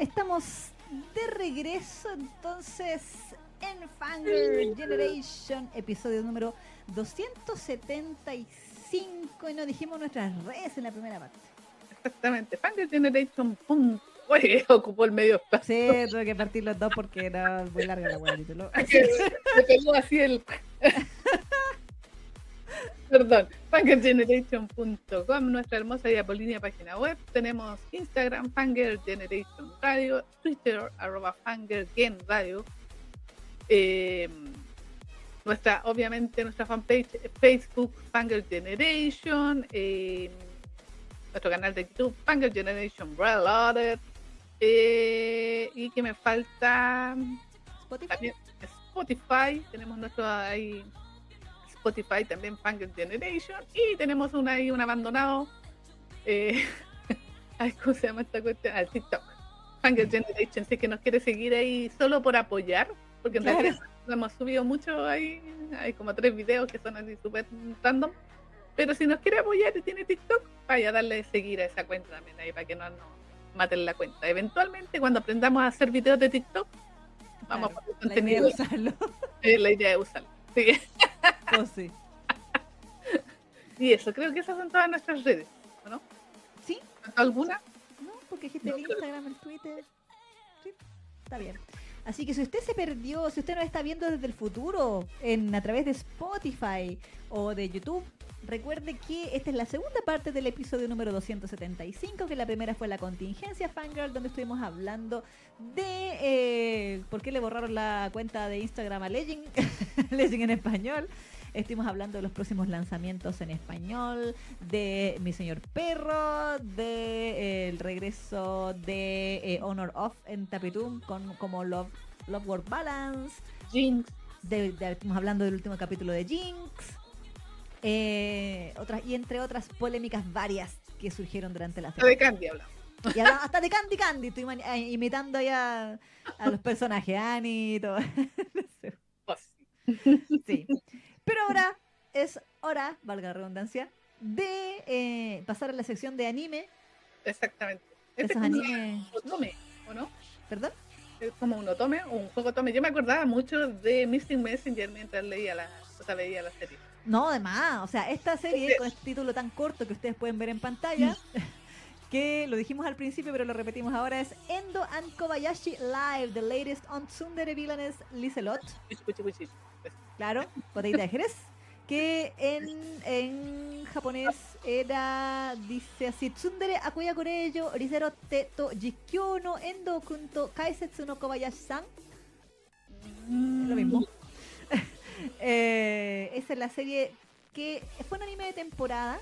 Estamos de regreso entonces en Fangirl Generation, episodio número 275 y nos dijimos nuestras redes en la primera parte. Exactamente, Fangirl Generation. Oye, ocupó el medio espacio. Sí, tuve que partir los dos porque era muy larga la weá. Me pegó así el. Perdón, fangirlgeneration.com, nuestra hermosa y apolínea página web. Tenemos Instagram, Generation Radio, Twitter, arroba Fangirl Radio. Eh, nuestra, obviamente, nuestra fanpage Facebook, Fangirl Generation. Eh, nuestro canal de YouTube, Fangirl Generation Reloaded. Eh, y que me falta Spotify. también Spotify. Tenemos nuestro ahí Spotify también Fangirl Generation y tenemos un ahí un abandonado eh, ¿cómo se llama esta cuestión? Al TikTok Fangirl Generation, si es que nos quiere seguir ahí solo por apoyar, porque en Claro. realidad no hemos subido mucho ahí, hay como tres videos que son así súper random, pero si nos quiere apoyar y tiene TikTok, vaya a darle seguir a esa cuenta también ahí para que no nos maten la cuenta. Eventualmente cuando aprendamos a hacer videos de TikTok, vamos Claro, a poner la idea contenido. es usarlo. Eh, la idea es usarlo. Sí. Oh, sí. Y eso, creo que esas son todas nuestras redes, ¿o ¿no? ¿Sí? ¿Faltó alguna? ¿No? Porque dijiste el Instagram, el Twitter. Sí, está bien. Así que si usted se perdió, si usted nos está viendo desde el futuro, en, a través de Spotify o de YouTube, recuerde que esta es la segunda parte del episodio número 275, que la primera fue la contingencia Fangirl, donde estuvimos hablando de eh, por qué le borraron la cuenta de Instagram a Legend, Legend en español. Estuvimos hablando de los próximos lanzamientos en español, de Mi Señor Perro, de eh, el regreso de eh, Honor of en Tapitum con como Love, Love Work Balance. Jinx. De, de- estuvimos hablando del último capítulo de Jinx. eh, otras, y entre otras polémicas varias que surgieron durante la La de serie. Candy hablamos. Y hasta de Candy Candy, estoy imitando ya a los personajes, Annie y todo. Oh, sí. Sí. Pero ahora es hora, valga la redundancia, de eh, pasar a la sección de anime. Exactamente. Este Esos es animes. un otome, ¿o no? ¿Perdón? Es como un otome o un juego otome. Yo me acordaba mucho de Missing Messenger mientras leía la, o sea, veía la serie. No, además, o sea, esta serie con este título tan corto que ustedes pueden ver en pantalla, que lo dijimos al principio, pero lo repetimos ahora, es Endo and Kobayashi Live, the latest on Tsundere Villainess Lizelot. Cuchi, cuchi, cuchi. Claro, botellita de Jerez. Que en, en japonés era, dice así, Tsundere Akuya Koreyo, Rizero te to Jikyo no Endo kunto Kaisetsu no Kobayashi-san. Es lo mismo. Eh, esa es la serie que fue un anime de temporada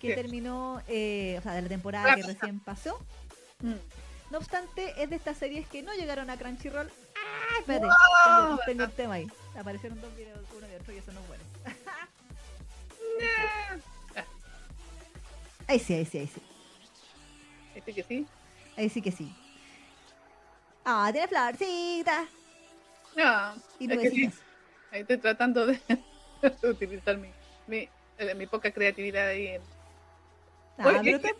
que terminó, eh, o sea, de la temporada que recién pasó. Mm. No obstante, es de estas series que no llegaron a Crunchyroll. ¡Ah! Espérate, ¡Wow! tengo, tengo un tema ahí. Aparecieron dos videos, uno de otro, y eso no es bueno. Ahí sí, ahí sí, ahí sí. Este que sí. Ahí sí que sí. Ah, tiene florcita. No, Y es que sí. nubecitas. Ahí estoy tratando de utilizar mi, mi, eh, mi poca creatividad ahí. en- Ah, Oye, pero ¿qué- te.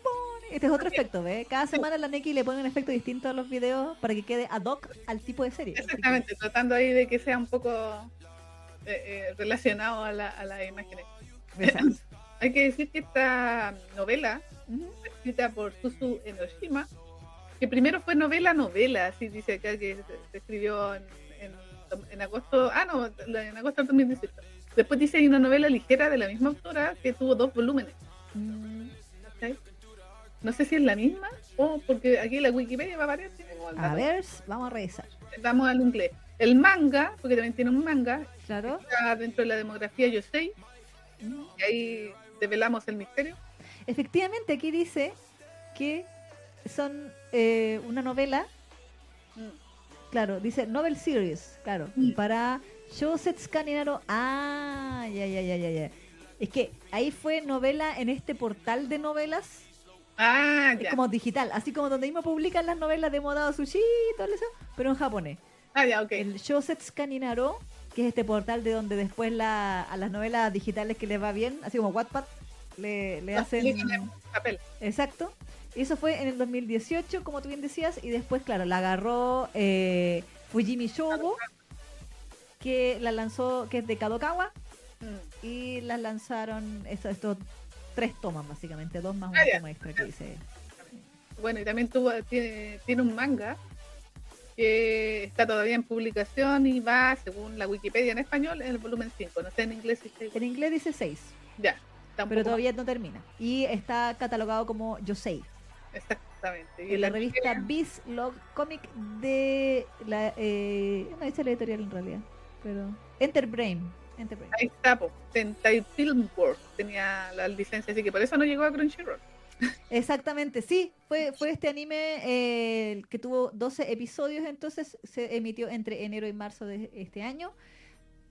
Este es otro efecto, ¿ves? Cada semana la Neki le pone un efecto distinto a los videos para que quede ad hoc al tipo de serie. Exactamente, tratando ahí de que sea un poco eh, eh, relacionado a la, a la imagen. Exacto. Hay que decir que esta novela Ujú. fue escrita por Susu Enoshima, que primero fue novela novela, así dice acá que se, se escribió en, en, en agosto, ah no, en agosto del 2018. Después dice hay una novela ligera de la misma autora que tuvo dos volúmenes. Mm, ¿cachai? No sé si es la misma o porque aquí la Wikipedia va a el A ver, vamos a revisar. Vamos al inglés. El manga, porque también tiene un manga, Claro. está dentro de la demografía Yosei, y ahí develamos el misterio. Efectivamente, aquí dice que son eh, una novela, Mm. claro, dice novel series, claro, Mm. para Shousetsu Kaninaro. Ah, ya, ya, ya, ya, ya. Es que ahí fue novela en este portal de novelas, Ah, es ya. como digital, así como donde mismo publican las novelas de Modao Sushi y todo eso, pero en japonés. Ah, ya, ok. El Shousetsu Kaninaro, que es este portal de donde después la, a las novelas digitales que les va bien, así como Wattpad, le, le Los hacen... en papel. Exacto. Y eso fue en el 2018, como tú bien decías, y después, claro, la agarró eh, Fujimi Shogo, que la lanzó, que es de Kadokawa, Mm. y las lanzaron estos, estos tres tomas, básicamente, dos más Ah, una ya. toma extra que dice. Bueno, y también tuvo, tiene, tiene un manga que está todavía en publicación y va, según la Wikipedia en español, en el volumen 5. No sé en inglés igual. En inglés dice 6, Ya, pero todavía no termina. Y está catalogado como Yosei, Exactamente. Y en la la revista Biz Log Comic de la. Eh, no dice la editorial en realidad, pero. Enterbrain. Enterbrain. Ahí está, po. Sentai Filmworks tenía la licencia, así que por eso no llegó a Crunchyroll. Exactamente, sí, fue, fue este anime eh, que tuvo 12 episodios, entonces se emitió entre enero y marzo de este año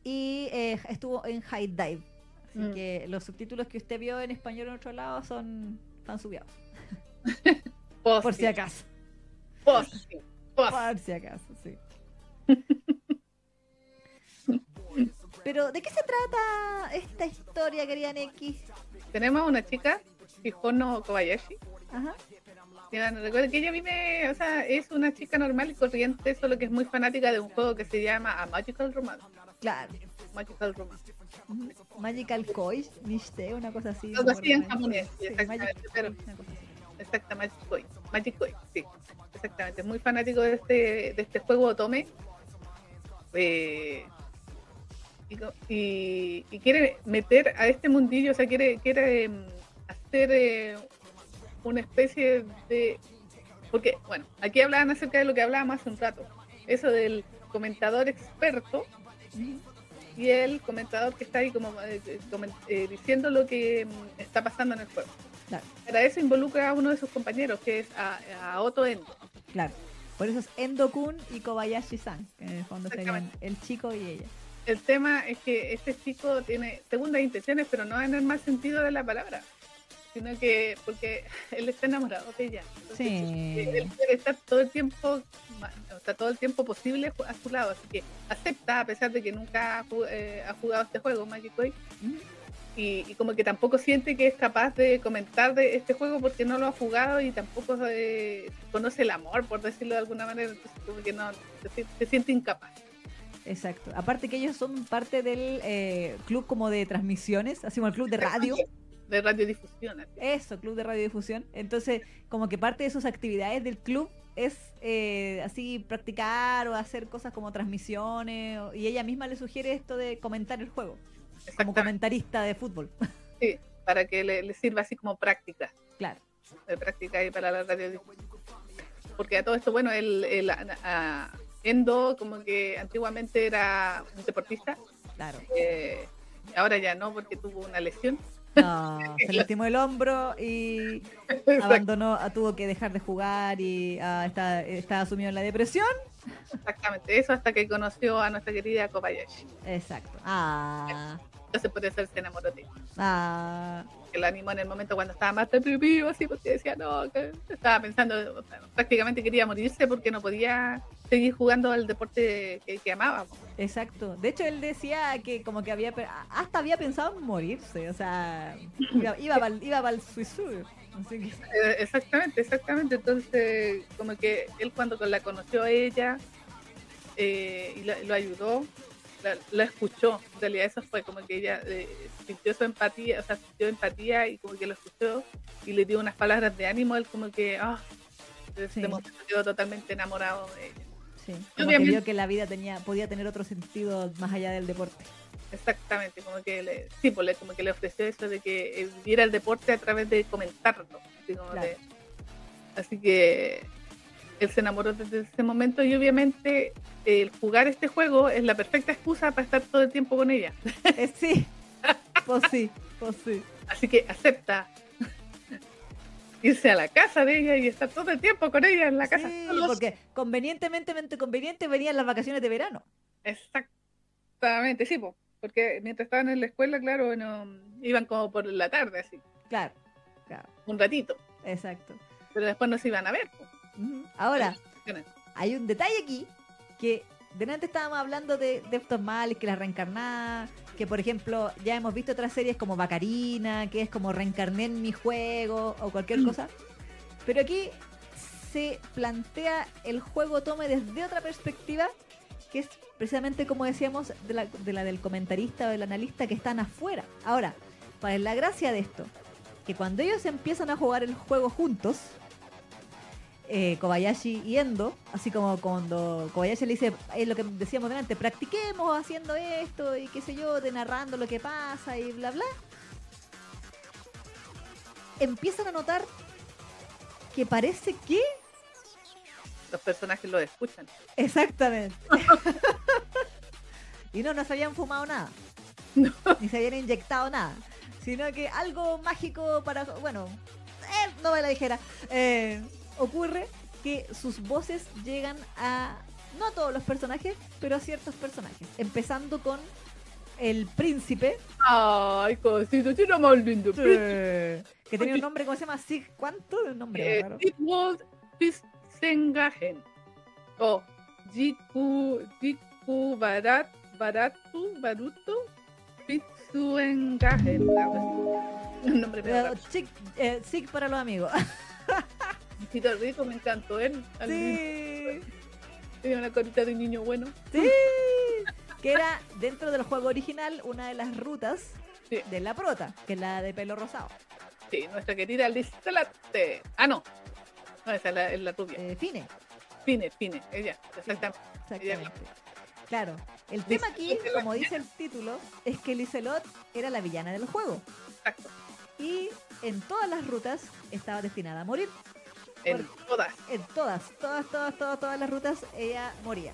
y eh, estuvo en High Dive. Así Mm. que los subtítulos que usted vio en español en otro lado son están subiados, por si acaso. Por si acaso, sí. Pero, ¿de qué se trata esta historia, querida X? Tenemos una chica, Hijono Kobayashi. Ajá. Ya, no recuerdo que ella vive, o sea, es una chica normal y corriente, solo que es muy fanática de un juego que se llama A Magical Romance. Claro. Magical Romance. Ujú. Magical Koi, una cosa así. Algo así en japonés, Sí, exactamente, Magic pero-. Exacta, Magic Koi. Magic Koi, sí. Exactamente. Muy fanático de este, de este juego Otome. Eh, y, quiere meter a este mundillo, o sea, quiere, quiere em, hacer eh, una especie de. Porque, bueno, aquí hablaban acerca de lo que hablábamos hace un rato. Eso del comentador experto y el comentador que está ahí como eh, eh, diciendo lo que mm, está pasando en el juego. Claro. Para eso involucra a uno de sus compañeros, que es a, a Otto Endo. Claro. Por eso es Endo-kun y Kobayashi-san, que en el fondo serían el chico y ella. El tema es que este chico tiene segundas intenciones, pero no en el mal sentido de la palabra, sino que porque él está enamorado de ella. Entonces, Sí. Él quiere estar todo el tiempo, sea, todo el tiempo posible a su lado, así que acepta, a pesar de que nunca ha eh, ha jugado este juego, Magic Ujú. y, y como que tampoco siente que es capaz de comentar de este juego porque no lo ha jugado y tampoco eh, conoce el amor, por decirlo de alguna manera, entonces como que no, se siente incapaz. Exacto. Aparte que ellos son parte del eh, club como de transmisiones, así como el club de radio. De radiodifusión. así. Eso, club de radiodifusión. Entonces, como que parte de sus actividades del club es eh, así practicar o hacer cosas como transmisiones. o- y ella misma le sugiere esto de comentar el juego, como comentarista de fútbol. sí, para que le, le sirva así como práctica, claro. de práctica ahí para la radiodifusión. Porque a todo esto, bueno, el, el- a- a- Endo como que antiguamente era un deportista, Claro. eh, ahora ya no porque tuvo una lesión. No, se lastimó el hombro y abandonó, ah, tuvo que dejar de jugar y ah, está, está sumido en la depresión. Exactamente, eso hasta que conoció a nuestra querida Kobayashi. Exacto. Ah, Entonces por eso él se enamoró de ella. ah, Que lo animó en el momento cuando estaba más deprimido, así porque decía, no, que estaba pensando, prácticamente quería morirse porque no podía seguir jugando al deporte que, que amaba. exacto. De hecho, él decía que como que había, hasta había pensado en morirse, o sea, iba, iba para iba pa'l suicidio. Así que, Exactamente, exactamente. Entonces, como que él cuando la conoció a ella eh, y la- lo ayudó, la, la escuchó. En realidad eso fue como que ella eh, sintió su empatía, o sea, sintió empatía y como que lo escuchó y le dio unas palabras de ánimo. Él como que, ah, desde Sí. totalmente enamorado de ella. sí, como que vio que la vida tenía, podía tener otro sentido más allá del deporte. Exactamente, como que le, sí, pues como que le ofreció eso de que eh, viviera el deporte a través de comentarlo. Así, como Claro. de- así que él se enamoró desde ese momento y obviamente el jugar este juego es la perfecta excusa para estar todo el tiempo con ella. Eh, sí, pues sí, pues sí. Así que acepta irse a la casa de ella y estar todo el tiempo con ella en la casa. Sí, solos. porque convenientemente, conveniente venían las vacaciones de verano. Exactamente, sí, po, porque mientras estaban en la escuela, claro, bueno, iban como por la tarde, así, Claro, claro, un ratito, exacto. pero después no se iban a ver. po. Ahora, hay un detalle aquí que delante estábamos hablando de Defton Malik, que la reencarnada, que por ejemplo ya hemos visto otras series como Bacarina, que es como reencarné en mi juego o cualquier Mm. cosa. Pero aquí se plantea el juego tome desde otra perspectiva, que es precisamente como decíamos de la, de la del comentarista o del analista que están afuera. Ahora, ¿cuál es la gracia de esto? Que cuando ellos empiezan a jugar el juego juntos, eh, Kobayashi y Endo, así como cuando Kobayashi le dice, es lo que decíamos delante, practiquemos haciendo esto y qué sé yo, de narrando lo que pasa y bla bla, empiezan a notar que parece que Los personajes lo escuchan. Exactamente. y no, no se habían fumado nada. No. Ni se habían inyectado nada. Sino que algo mágico para... Bueno, eh, no me la dijera. Eh, ocurre que sus voces llegan a... No a todos los personajes, pero a ciertos personajes. Empezando con el príncipe. Ay, cosito, tiene más lindo. que tenía un nombre, ¿cómo se llama? Sig, ¿Cuánto? Un nombre Eh, raro. Pistengagen. O Jiku, Jiku Barat, Baratu, Baruto, Pitsuengagen. Un nombre medio Eh, raro. Sig, eh, Sig para los amigos. Tito Rico, me encantó él. Al sí. Tenía una carita de niño bueno. Sí, que era dentro del juego original una de las rutas Sí. de la prota, que es la de pelo rosado. Sí, nuestra querida Listelate. Ah, no. No, esa es la, es la rubia. Eh, Fine, Fine, Fine, ella, exactamente. exactamente. Claro, el Liz- tema aquí, como dice el título, es que Lizelot era la villana del juego. Exacto. Y en todas las rutas estaba destinada a morir. En todas. En todas, todas, todas, todas, todas las rutas ella moría.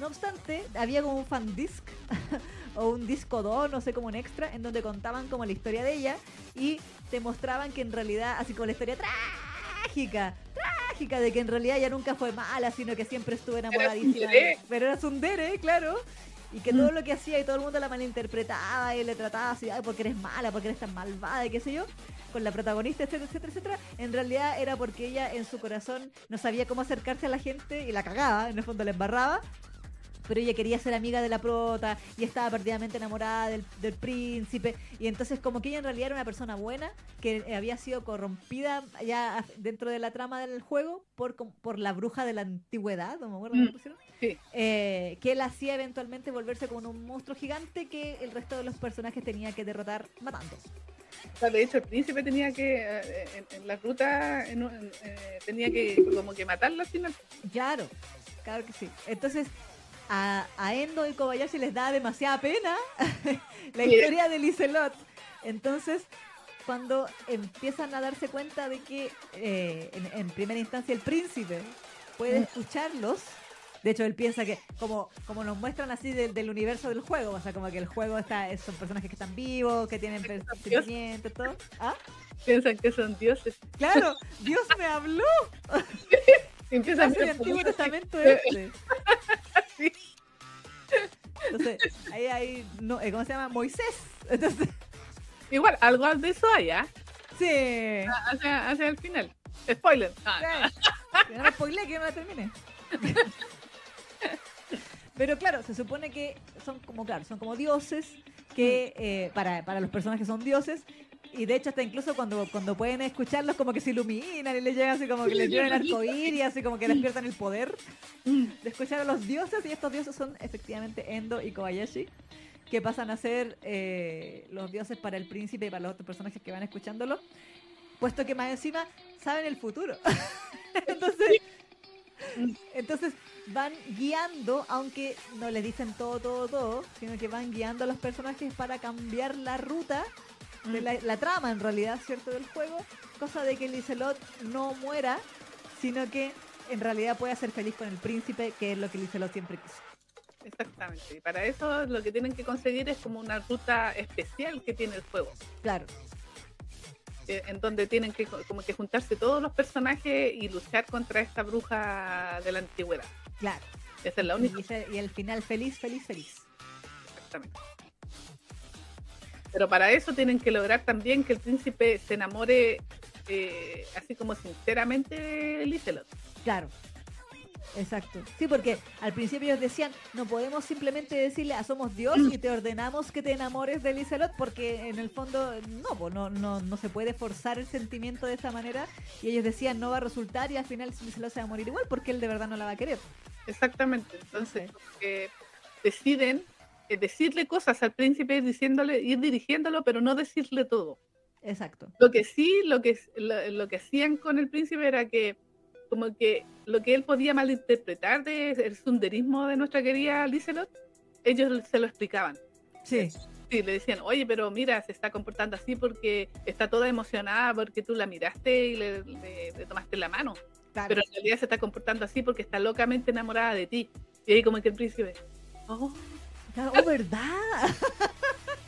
No obstante, había como un fan disc o un disco 2, no sé, como un extra, en donde contaban como la historia de ella y te mostraban que en realidad, así como la historia trágica, trágica, de que en realidad ella nunca fue mala, sino que siempre estuvo enamoradísima. Pero era Sundere, claro. Y que Mm. todo lo que hacía y todo el mundo la malinterpretaba y le trataba así, ay, porque eres mala, porque eres tan malvada y qué sé yo, con la protagonista, etcétera, etcétera, etcétera. En realidad era porque ella en su corazón no sabía cómo acercarse a la gente y la cagaba, en el fondo la embarraba. Pero ella quería ser amiga de la prota y estaba perdidamente enamorada del, del príncipe. Y entonces como que ella en realidad era una persona buena que eh, había sido corrompida ya dentro de la trama del juego por, por la bruja de la antigüedad, no me acuerdo Mm. pusieron Sí. eh, que él hacía eventualmente volverse como un monstruo gigante que el resto de los personajes tenía que derrotar matando. O sea, de hecho, el príncipe tenía que, eh, en, en la ruta, en, eh, tenía que como que matarla al final. Claro, claro que sí. Entonces, a, a Endo y Kobayashi les da demasiada pena la historia de Lizelot. Entonces, cuando empiezan a darse cuenta de que eh, en, en primera instancia el príncipe puede Mm. escucharlos, de hecho él piensa que como, como nos muestran así del, del universo del juego, o sea, como que el juego está es- son personajes que están vivos, que tienen Dios. sentimientos, todo. ¿Ah? Piensan que son dioses. Claro, Dios me habló. Y empiezan Hace el a Antiguo Testamento este. Sí. Entonces, ahí hay, no, eh, ¿cómo se llama? Moisés. Entonces, Igual, algo de eso hay, ¿ah? sí. Hacia, hacia el final. Spoiler. Ah, Que no me spoilé, que no la termine. Pero claro, se supone que son como, claro, son como dioses, que eh, para, para los personajes son dioses, y de hecho hasta incluso cuando, cuando pueden escucharlos como que se iluminan y les llega así como que Sí, les llevan bien arcoíris, así como que despiertan el poder mm, de escuchar a los dioses, y estos dioses son efectivamente Endo y Kobayashi, que pasan a ser eh, los dioses para el príncipe y para los otros personajes que van escuchándolo, puesto que más encima saben el futuro. entonces, entonces van guiando, aunque no les dicen todo, todo, todo, sino que van guiando a los personajes para cambiar la ruta de la, la trama en realidad, ¿cierto? Del juego, cosa de que Lizelot no muera, sino que en realidad pueda ser feliz con el príncipe, que es lo que Lizelot siempre quiso. Exactamente. Y para eso lo que tienen que conseguir es como una ruta especial que tiene el juego. Claro, eh, En donde tienen que co- como que juntarse todos los personajes y luchar contra esta bruja de la antigüedad. claro. Esa es la única. y el final feliz, feliz, feliz. Exactamente. Pero para eso tienen que lograr también que el príncipe se enamore eh, así como sinceramente de Lizelot. Claro. Exacto. Sí, porque al principio ellos decían, no podemos simplemente decirle, ah, somos Dios y te ordenamos que te enamores de Lizelot, porque en el fondo no, pues, no, no, no se puede forzar el sentimiento de esa manera. Y ellos decían, no va a resultar y al final Lizelot se va a morir igual porque él de verdad no la va a querer. Exactamente. Entonces, deciden eh, decirle cosas al príncipe, diciéndole, ir dirigiéndolo, pero no decirle todo. Exacto. Lo que sí, lo que, lo, que hacían con el príncipe era que, como que lo que él podía malinterpretar del sunderismo de nuestra querida Lizelot, ellos se lo explicaban. Sí. Sí, le decían, oye, pero mira, se está comportando así porque está toda emocionada porque tú la miraste y le, tomaste la mano. Pero en realidad se está comportando así porque está locamente enamorada de ti. Y ahí como que el príncipe, oh, oh verdad.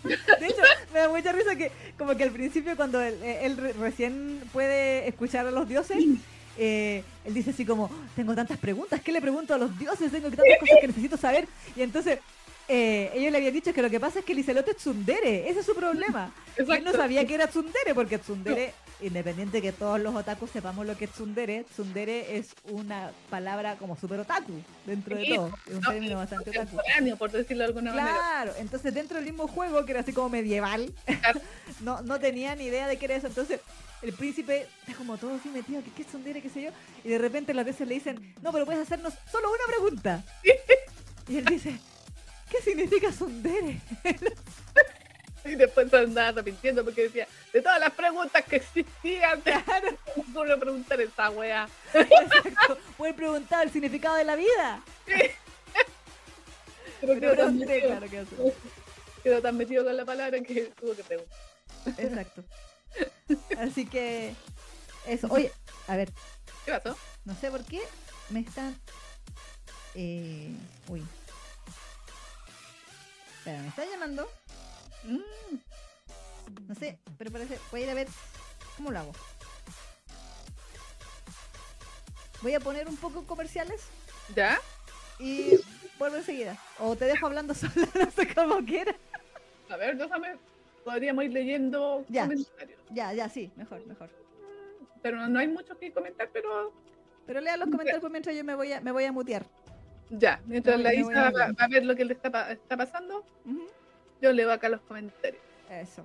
De hecho, me da mucha risa que como que al principio cuando él, él recién puede escuchar a los dioses, eh, él dice así como, tengo tantas preguntas, ¿qué le pregunto a los dioses? Tengo tantas cosas que necesito saber. Y entonces eh, ellos le habían dicho que lo que pasa es que Licelote es tsundere, ese es su problema. Él no sabía que era tsundere, porque tsundere, independiente que todos los otakus sepamos lo que es tsundere, tsundere es una palabra como super otaku, dentro de todo. Es un término bastante otaku. por decirlo de alguna manera. Claro, entonces dentro del mismo juego, que era así como medieval, no, no tenía ni idea de qué era eso. Entonces el príncipe está como todo así metido, ¿qué, qué es tsundere, qué sé yo? Y de repente las veces le dicen, no, pero puedes hacernos solo una pregunta. y él dice... ¿Qué significa Sundere? y después andaba arrepintiendo porque decía, de todas las preguntas que existían, claro. no preguntar esa wea. Exacto. Puedes preguntar el significado de la vida. Pero quedó tan, metido, claro que quedó tan metido con la palabra que tuvo que preguntar. Exacto. Así que eso. Oye, a ver. ¿Qué pasó? No sé por qué me están. Eh, uy, me está llamando. Mm. No sé, pero parece. Voy a ir a ver cómo lo hago. Voy a poner un poco comerciales. ¿Ya? Y vuelvo enseguida. O te dejo hablando sola, no sé cómo quieras. A ver, déjame. Podríamos ir leyendo comentarios. Ya, ya, sí, mejor, mejor. Pero no, hay mucho que comentar, pero. Pero lea los comentarios mientras yo me voy a, me voy a mutear. Ya, mientras la Isa va, a ver lo que le está, está pasando, yo leo acá los comentarios. Eso.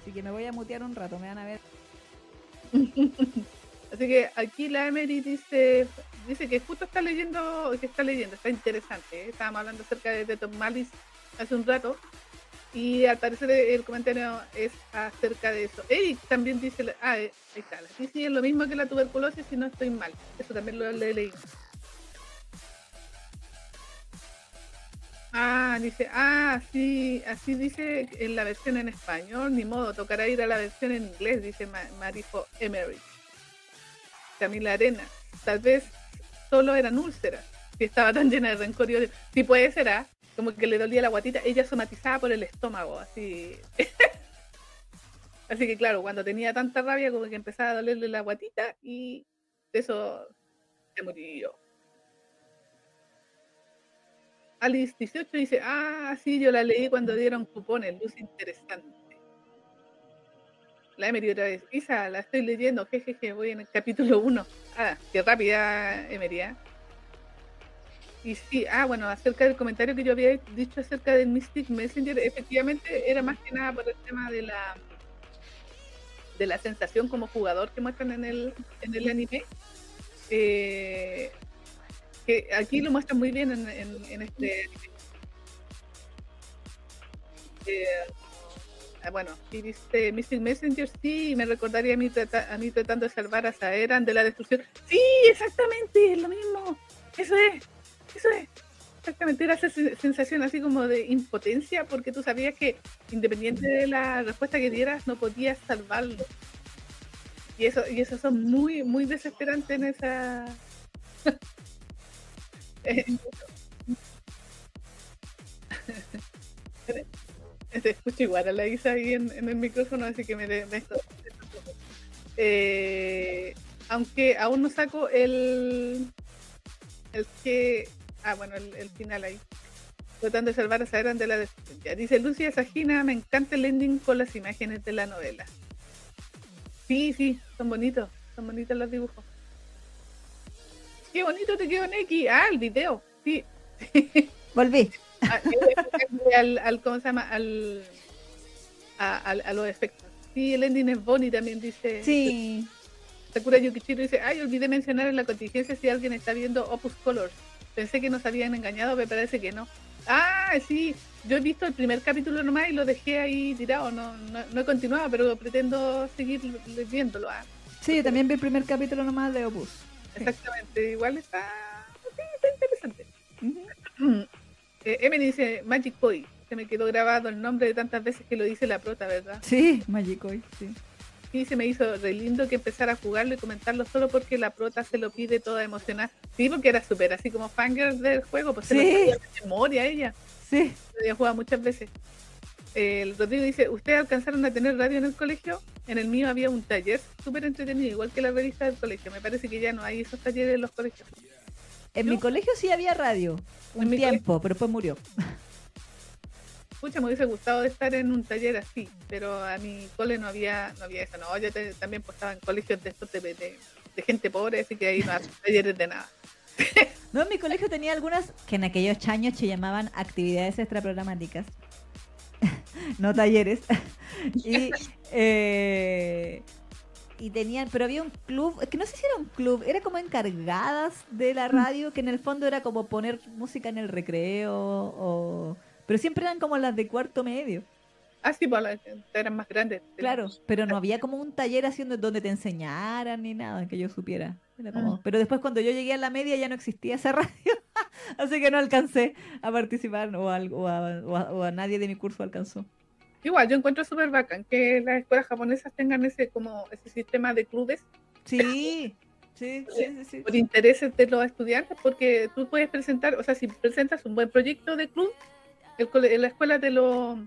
Así que me voy a mutear un rato, me van a ver. Así que aquí la Emery dice dice que justo está leyendo, que está leyendo, está interesante. ¿eh? Estábamos hablando acerca de, de Tom Malis hace un rato y al parecer el comentario es acerca de eso. Eric también dice, ah, eh, ahí está, dice lo mismo que la tuberculosis si no estoy mal. Eso también lo, lo he leído. Ah, dice, ah, sí, así dice en la versión en español, ni modo, tocará ir a la versión en inglés, dice Marifo Emery. Camila Arena, tal vez solo eran úlceras, si estaba tan llena de rencor y odio. Puede ser, ¿ah? como que le dolía la guatita, ella somatizaba por el estómago, así. así que claro, cuando tenía tanta rabia, como que empezaba a dolerle la guatita y eso se murió. Alice 18 dice, ah, sí, yo la leí cuando dieron cupones, luz interesante. La Emery otra vez. Isa, la estoy leyendo, jejeje, voy en el capítulo 1. Ah, qué rápida, Emery. ¿eh? Y sí, ah, bueno, acerca del comentario que yo había dicho acerca del Mystic Messenger, efectivamente era más que nada por el tema de la de la sensación como jugador que muestran en el, en el anime. Eh, que aquí lo muestran muy bien en, este eh, ah, bueno, y dice Mystic Messenger, sí, me recordaría a mí, a mí tratando de salvar a Saeran de la destrucción. Sí, exactamente, es lo mismo. Eso es, eso es. Exactamente, era esa sensación así como de impotencia, porque tú sabías que independiente de la respuesta que dieras, no podías salvarlo. Y eso, y eso son muy, muy desesperantes en esa Te escucho igual a la Isa ahí en, el micrófono, así que me, me eh, aunque aún no saco el el que ah bueno el, final ahí. Tratando de salvar a Saeran de la destrucción dice Lucia Sagina me encanta el ending con las imágenes de la novela sí sí son bonitos son bonitos los dibujos qué bonito te quedó Neki. Ah, el video, sí. Volví. Ah, al, al, ¿Cómo se llama? Al, a, a, a los efectos. Sí, el ending es Bonnie también dice. Sí. Sakura Yukichiro dice, ay, olvidé mencionar en la contingencia si alguien está viendo Opus Colors. Pensé que nos habían engañado, me parece que no. Ah, sí, yo he visto el primer capítulo nomás y lo dejé ahí tirado, no, no, no he continuado, pero pretendo seguir viéndolo. Ah. Sí, yo también vi el primer capítulo nomás de Opus. Exactamente, igual está, sí, está interesante. eh, Emily dice, Magic Boy, se me quedó grabado el nombre de tantas veces que lo dice la prota, ¿verdad? Sí, Magic Boy, sí. Sí, se me hizo re lindo que empezara a jugarlo y comentarlo solo porque la prota se lo pide toda emocionada. Sí, porque era súper así como fangirl del juego, pues se lo sabía de memoria ella. Sí. Lo había jugado muchas veces. El Rodrigo dice, ¿ustedes alcanzaron a tener radio en el colegio? En el mío había un taller súper entretenido, igual que la revista del colegio. Me parece que ya no hay esos talleres en los colegios. En ¿No? mi colegio sí había radio. Un tiempo, pero después murió. Pucha, me hubiese gustado de estar en un taller así, pero a mi cole no había, no había eso. No, yo te- también pues, estaba en colegios de estos de, de- de gente pobre, así que ahí no había talleres de nada. No, en mi colegio tenía algunas que en aquellos años se llamaban actividades extraprogramáticas. no talleres. y, eh, y tenían, pero había un club, es que no sé si era un club, era como encargadas de la radio, que en el fondo era como poner música en el recreo, o, pero siempre eran como las de cuarto medio. Ah, sí, pues las- eran más grandes. Claro, pero no había como un taller haciendo donde te enseñaran ni nada que yo supiera. Era como- Ah. Pero después cuando yo llegué a la media ya no existía esa radio, así que no alcancé a participar o, al- o a, o a- o a nadie de mi curso alcanzó. Igual, yo encuentro súper bacán que las escuelas japonesas tengan ese como ese sistema de clubes Sí, sí, sí, sí, sí. por intereses de los estudiantes, porque tú puedes presentar, o sea, si presentas un buen proyecto de club, el la escuela te lo...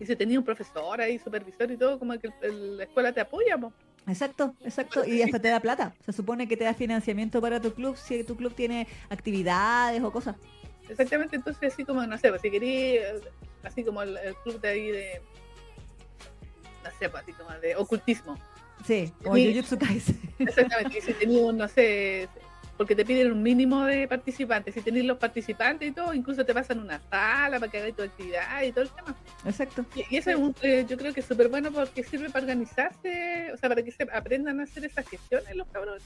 Y si tenía un profesor ahí, supervisor y todo, como que el- la escuela te apoya, po. Exacto, exacto. Y hasta te da plata. Se supone que te da financiamiento para tu club si tu club tiene actividades o cosas. Exactamente, entonces así como, no sé, pues, si queréis, eh, así como el, el club de ahí de, no sé, así como de ocultismo. Sí, como Sí. Jujutsu Kaisen. Exactamente, y si tenéis un, no sé, porque te piden un mínimo de participantes, si tenéis los participantes y todo, incluso te pasan una sala para que hagáis tu actividad y todo el tema. Exacto. Y, y eso es un, eh, yo creo que es súper bueno porque sirve para organizarse, o sea, para que se aprendan a hacer esas gestiones los cabrones.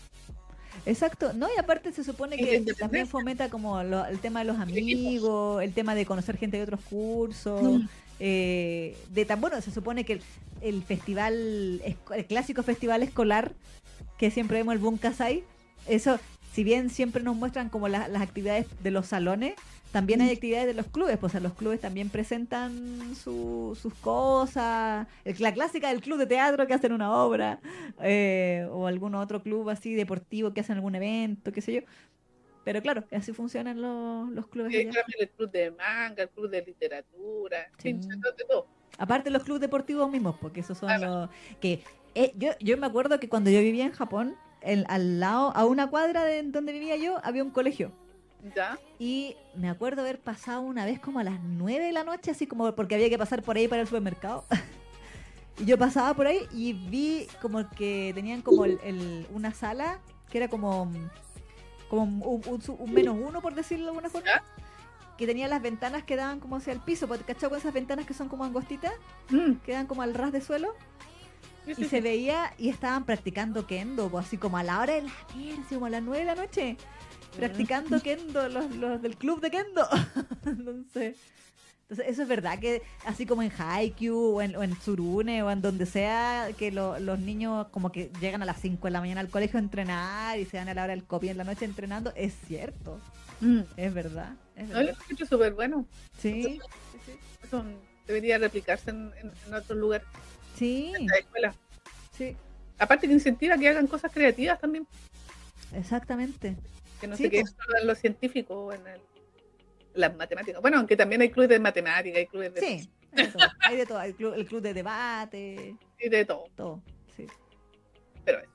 Exacto, no, y aparte se supone que también fomenta como lo- el tema de los amigos, el tema de conocer gente de otros cursos, Mm. eh, de tan bueno, se supone que el, el festival, el clásico festival escolar, que siempre vemos el Bunkasai, eso, si bien siempre nos muestran como la- las actividades de los salones, también hay actividades de los clubes, pues o sea, los clubes también presentan su- sus cosas, el- la clásica del club de teatro que hacen una obra, eh, o algún otro club así deportivo que hacen algún evento, qué sé yo. Pero claro, así funcionan los, los clubes también el club de manga, el club de literatura, Sí. de todo. Aparte los clubes deportivos mismos, porque esos son Claro. los que eh, yo, yo me acuerdo que cuando yo vivía en Japón, el- al lado, a una cuadra de donde vivía yo, había un colegio. ¿Ya? Y me acuerdo haber pasado una vez como a las 9 de la noche, así como porque había que pasar por ahí para el supermercado. y yo pasaba por ahí y vi como que tenían como el, el- una sala que era como, como un, un su- un menos uno, por decirlo de alguna forma. ¿Ya? Que tenía las ventanas que daban como hacia el piso, porque ¿cachai con esas ventanas que son como angostitas? Mm, Que dan como al ras de suelo. sí, Y se sí. veía y estaban practicando kendo, pues, así como a la hora de la así como a las 9 de la noche practicando kendo, los, los del club de kendo. entonces, entonces, eso es verdad que así como en Haikyuu o en, o en Tsurune o en donde sea, que lo- los niños como que llegan a las 5 de la mañana al colegio a entrenar y se dan a la hora del copy en la noche entrenando, es cierto, Mm. es verdad. Es No, lo súper bueno. Sí, sí, sí. Eso debería replicarse en, en, en otros lugares, Sí, en la escuela. sí, Aparte que incentiva que hagan cosas creativas también, exactamente. Que no Sí, se quede pues. solo en lo científico o en el- las matemáticas. Bueno, aunque también hay clubes de matemáticas, hay clubes de, Sí, hay de todo. Hay de todo. Hay club- el club de debate, y de todo. todo. Sí. Pero eso.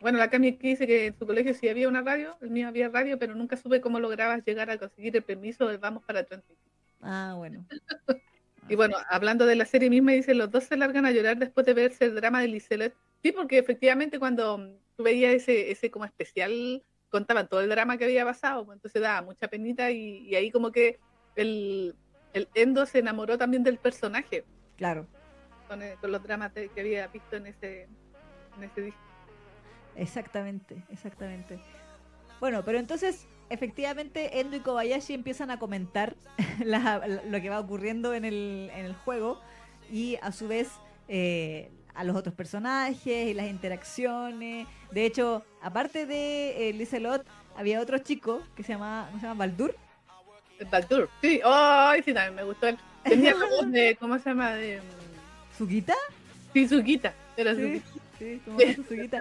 Bueno, la Cami dice que en su colegio sí había una radio, el mío había radio, pero nunca supe cómo lograbas llegar a conseguir el permiso del vamos para transmitir. Ah, bueno. Y bueno, hablando de la serie misma, dice, los dos se largan a llorar después de verse el drama de Lizelet. Sí, porque efectivamente cuando tú veías ese, ese como especial contaban todo el drama que había pasado, pues, entonces daba mucha penita y, y ahí como que el, el Endo se enamoró también del personaje Claro, con, el- con los dramas de- que había visto en ese, en ese disco. exactamente, exactamente. Bueno, pero entonces, efectivamente, Endo y Kobayashi empiezan a comentar la- la- lo que va ocurriendo en el, en el juego y a su vez eh, a los otros personajes y las interacciones. De hecho, aparte de eh, Lizelot, había otro chico que se llama, ¿cómo se llama? Baldur. El Baldur, sí, ay, sí, también me gustó. él. Tenía la voz de, ¿cómo se llama? De, mm, ¿Suguita? sí, Suquita, era Sí, sí, como Sí. Suguita.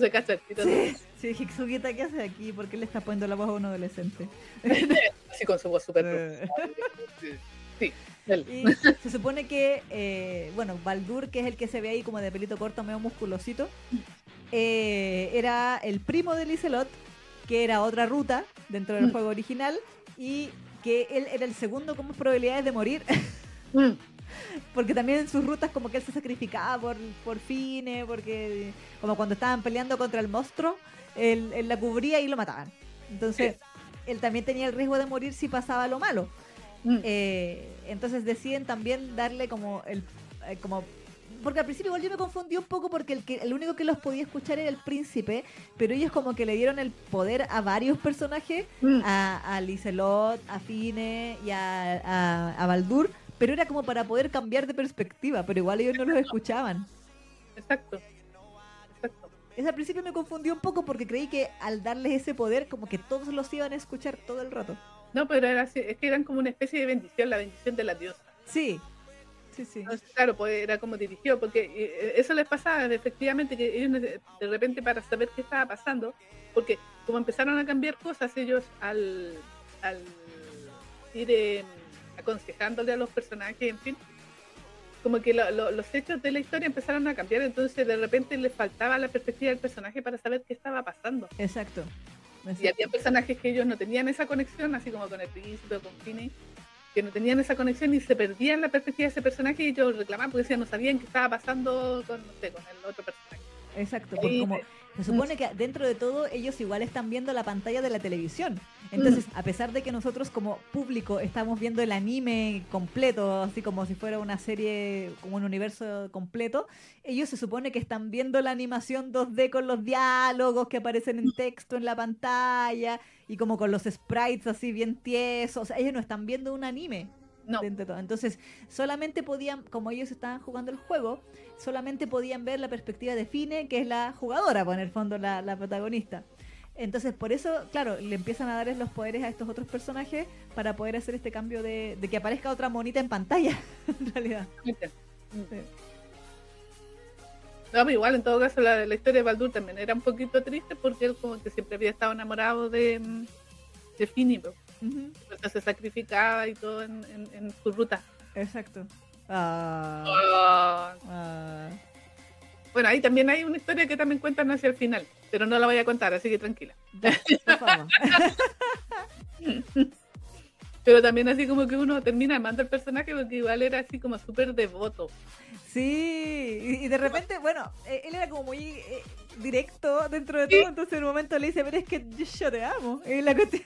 Se cacha. Sí, sí, dije, Suguita, ¿qué hace aquí? ¿Por qué le está poniendo la voz a un adolescente? Así con su voz súper. Sí. Y se supone que, eh, bueno, Baldur, que es el que se ve ahí como de pelito corto, medio musculosito, eh, era el primo de Lizelot, que era otra ruta dentro del Mm. juego original, y que él era el segundo con más probabilidades de morir, Mm, porque también en sus rutas como que él se sacrificaba por, por fines, porque como cuando estaban peleando contra el monstruo, él, él la cubría y lo mataban. Entonces, él también tenía el riesgo de morir si pasaba lo malo. Mm. Eh, entonces deciden también darle como el eh, como porque al principio igual yo me confundí un poco porque el que el único que los podía escuchar era el príncipe, pero ellos como que le dieron el poder a varios personajes, Mm. a, a Lizelot, a Fine y a, a, a Baldur, pero era como para poder cambiar de perspectiva, pero igual ellos no los escuchaban. Exacto. Exacto. Eso al principio me confundió un poco porque creí que al darles ese poder como que todos los iban a escuchar todo el rato. No, pero era así, es que eran como una especie de bendición, la bendición de la diosa. Sí, sí, sí. Entonces, claro, pues era como dirigido, porque eh, eso les pasaba, efectivamente, que ellos de repente para saber qué estaba pasando, porque como empezaron a cambiar cosas ellos al, al ir eh, aconsejándole a los personajes, en fin, como que lo- lo- los hechos de la historia empezaron a cambiar, entonces de repente les faltaba la perspectiva del personaje para saber qué estaba pasando. Exacto. Y había personajes que ellos no tenían esa conexión, así como con el príncipe o con Finney, que no tenían esa conexión y se perdían la perspectiva de ese personaje y ellos reclamaban porque decían no sabían qué estaba pasando con, no sé, con el otro personaje. Exacto, Ahí como se supone que dentro de todo ellos igual están viendo la pantalla de la televisión. Entonces, a pesar de que nosotros como público estamos viendo el anime completo, así como si fuera una serie, como un universo completo, ellos se supone que están viendo la animación 2D con los diálogos que aparecen en texto en la pantalla y como con los sprites así bien tiesos. O sea, ellos no están viendo un anime. No, dentro de todo. Entonces, solamente podían, como ellos estaban jugando el juego, solamente podían ver la perspectiva de Fine, que es la jugadora, pues en el fondo la, la protagonista. Entonces, por eso, claro, le empiezan a darles los poderes a estos otros personajes para poder hacer este cambio de, de que aparezca otra monita en pantalla, en realidad. ¿viste? Sí. No, pero igual en todo caso la, la historia de Baldur también era un poquito triste porque él como que siempre había estado enamorado de, mm, de Finney, se sacrificaba y todo en, en- en su ruta. Exacto. Ah, Ah. ah. Bueno, ahí también hay una historia que también cuentan hacia el final, pero no la voy a contar, así que tranquila. Pero también así como que uno termina amando al personaje porque igual era así como súper devoto. Sí, y, de repente, bueno, eh, él era como muy eh, directo dentro de todo, entonces en un momento le dice, pero es que yo, yo te amo. Y la cuestión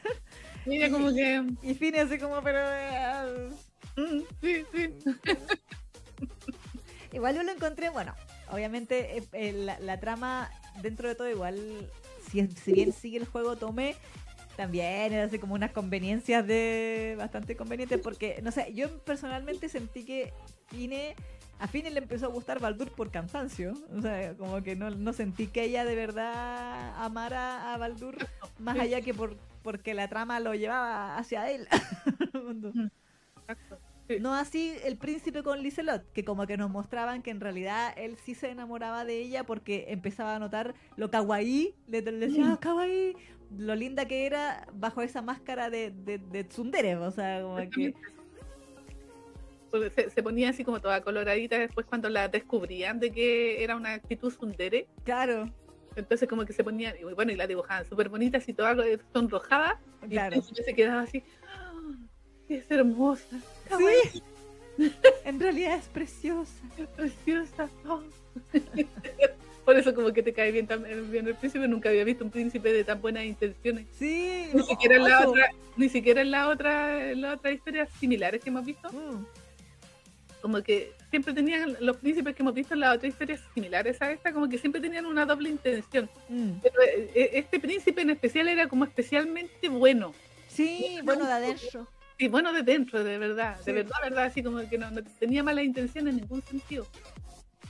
Y ella como que... Y Fini así como, pero... eh, mm, sí, sí. igual yo lo encontré, bueno, obviamente eh, eh, la, la trama dentro de todo igual, si, si bien sigue el juego Tome, también era así como unas conveniencias de... bastante convenientes, porque, no sé, yo personalmente sentí que Fine... A Fine le empezó a gustar Baldur por cansancio. O sea, como que no, no sentí que ella de verdad amara a Baldur más allá que por porque la trama lo llevaba hacia él. Exacto. Sí. No así el príncipe con Liselot, que como que nos mostraban que en realidad él sí se enamoraba de ella porque empezaba a notar lo kawaii, le, le decía, Mm. "Ah, kawaii, lo linda que era bajo esa máscara de, de, de tsundere, o sea, como que... Porque se, se ponía así como toda coloradita después cuando la descubrían de que era una actitud sundere. Claro, Entonces como que se ponía, y bueno, y la dibujaban súper bonita, así toda sonrojada. Y claro. príncipe se quedaba así, ¡Ah! es hermosa. kawaii". Sí, En realidad es preciosa. Es preciosa. oh. Por eso como que te cae bien, tan- bien el príncipe. Nunca había visto un príncipe de tan buenas intenciones. Sí. Ni siquiera en la otra, ni siquiera en la otra, en la otra historias similares que hemos visto. Mm, Como que siempre tenían, los príncipes que hemos visto en las otras historias similares a esta, como que siempre tenían una doble intención. mm. Pero eh, eh, este príncipe en especial era como especialmente bueno. Sí, bueno, de adentro. Sí, bueno de dentro, de verdad, Sí. de verdad, verdad, así como que no, no tenía mala intención en ningún sentido.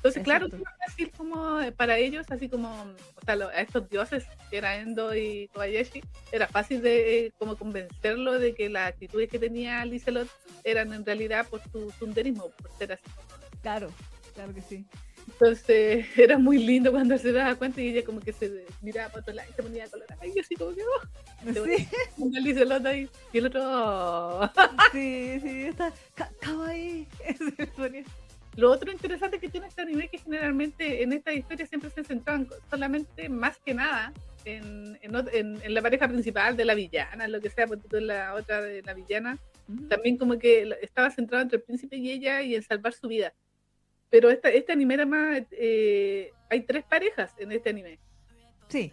Entonces, claro, fue fácil como eh, para ellos, así como, o sea, a estos dioses, que era Endo y Kobayashi, era fácil de eh, como convencerlo de que las actitudes que tenía Lizelot eran en realidad por su sunderismo, por ser así. Claro, claro que sí. Entonces, era muy lindo cuando se daba cuenta y ella como que se miraba para otro lado y se ponía colorada y yo así como que, oh, Sí, el Lizelot ahí, y el otro, oh. sí, sí, está kawaii. Se ponía- Lo otro interesante que tiene este anime es que generalmente en estas historias siempre se centraban solamente más que nada en, en, en- en la pareja principal de la villana, lo que sea, tú en la otra de la villana, Ujú. también como que estaba centrado entre el príncipe y ella y en salvar su vida. Pero esta, este anime era más, eh, hay tres parejas en este anime. Sí,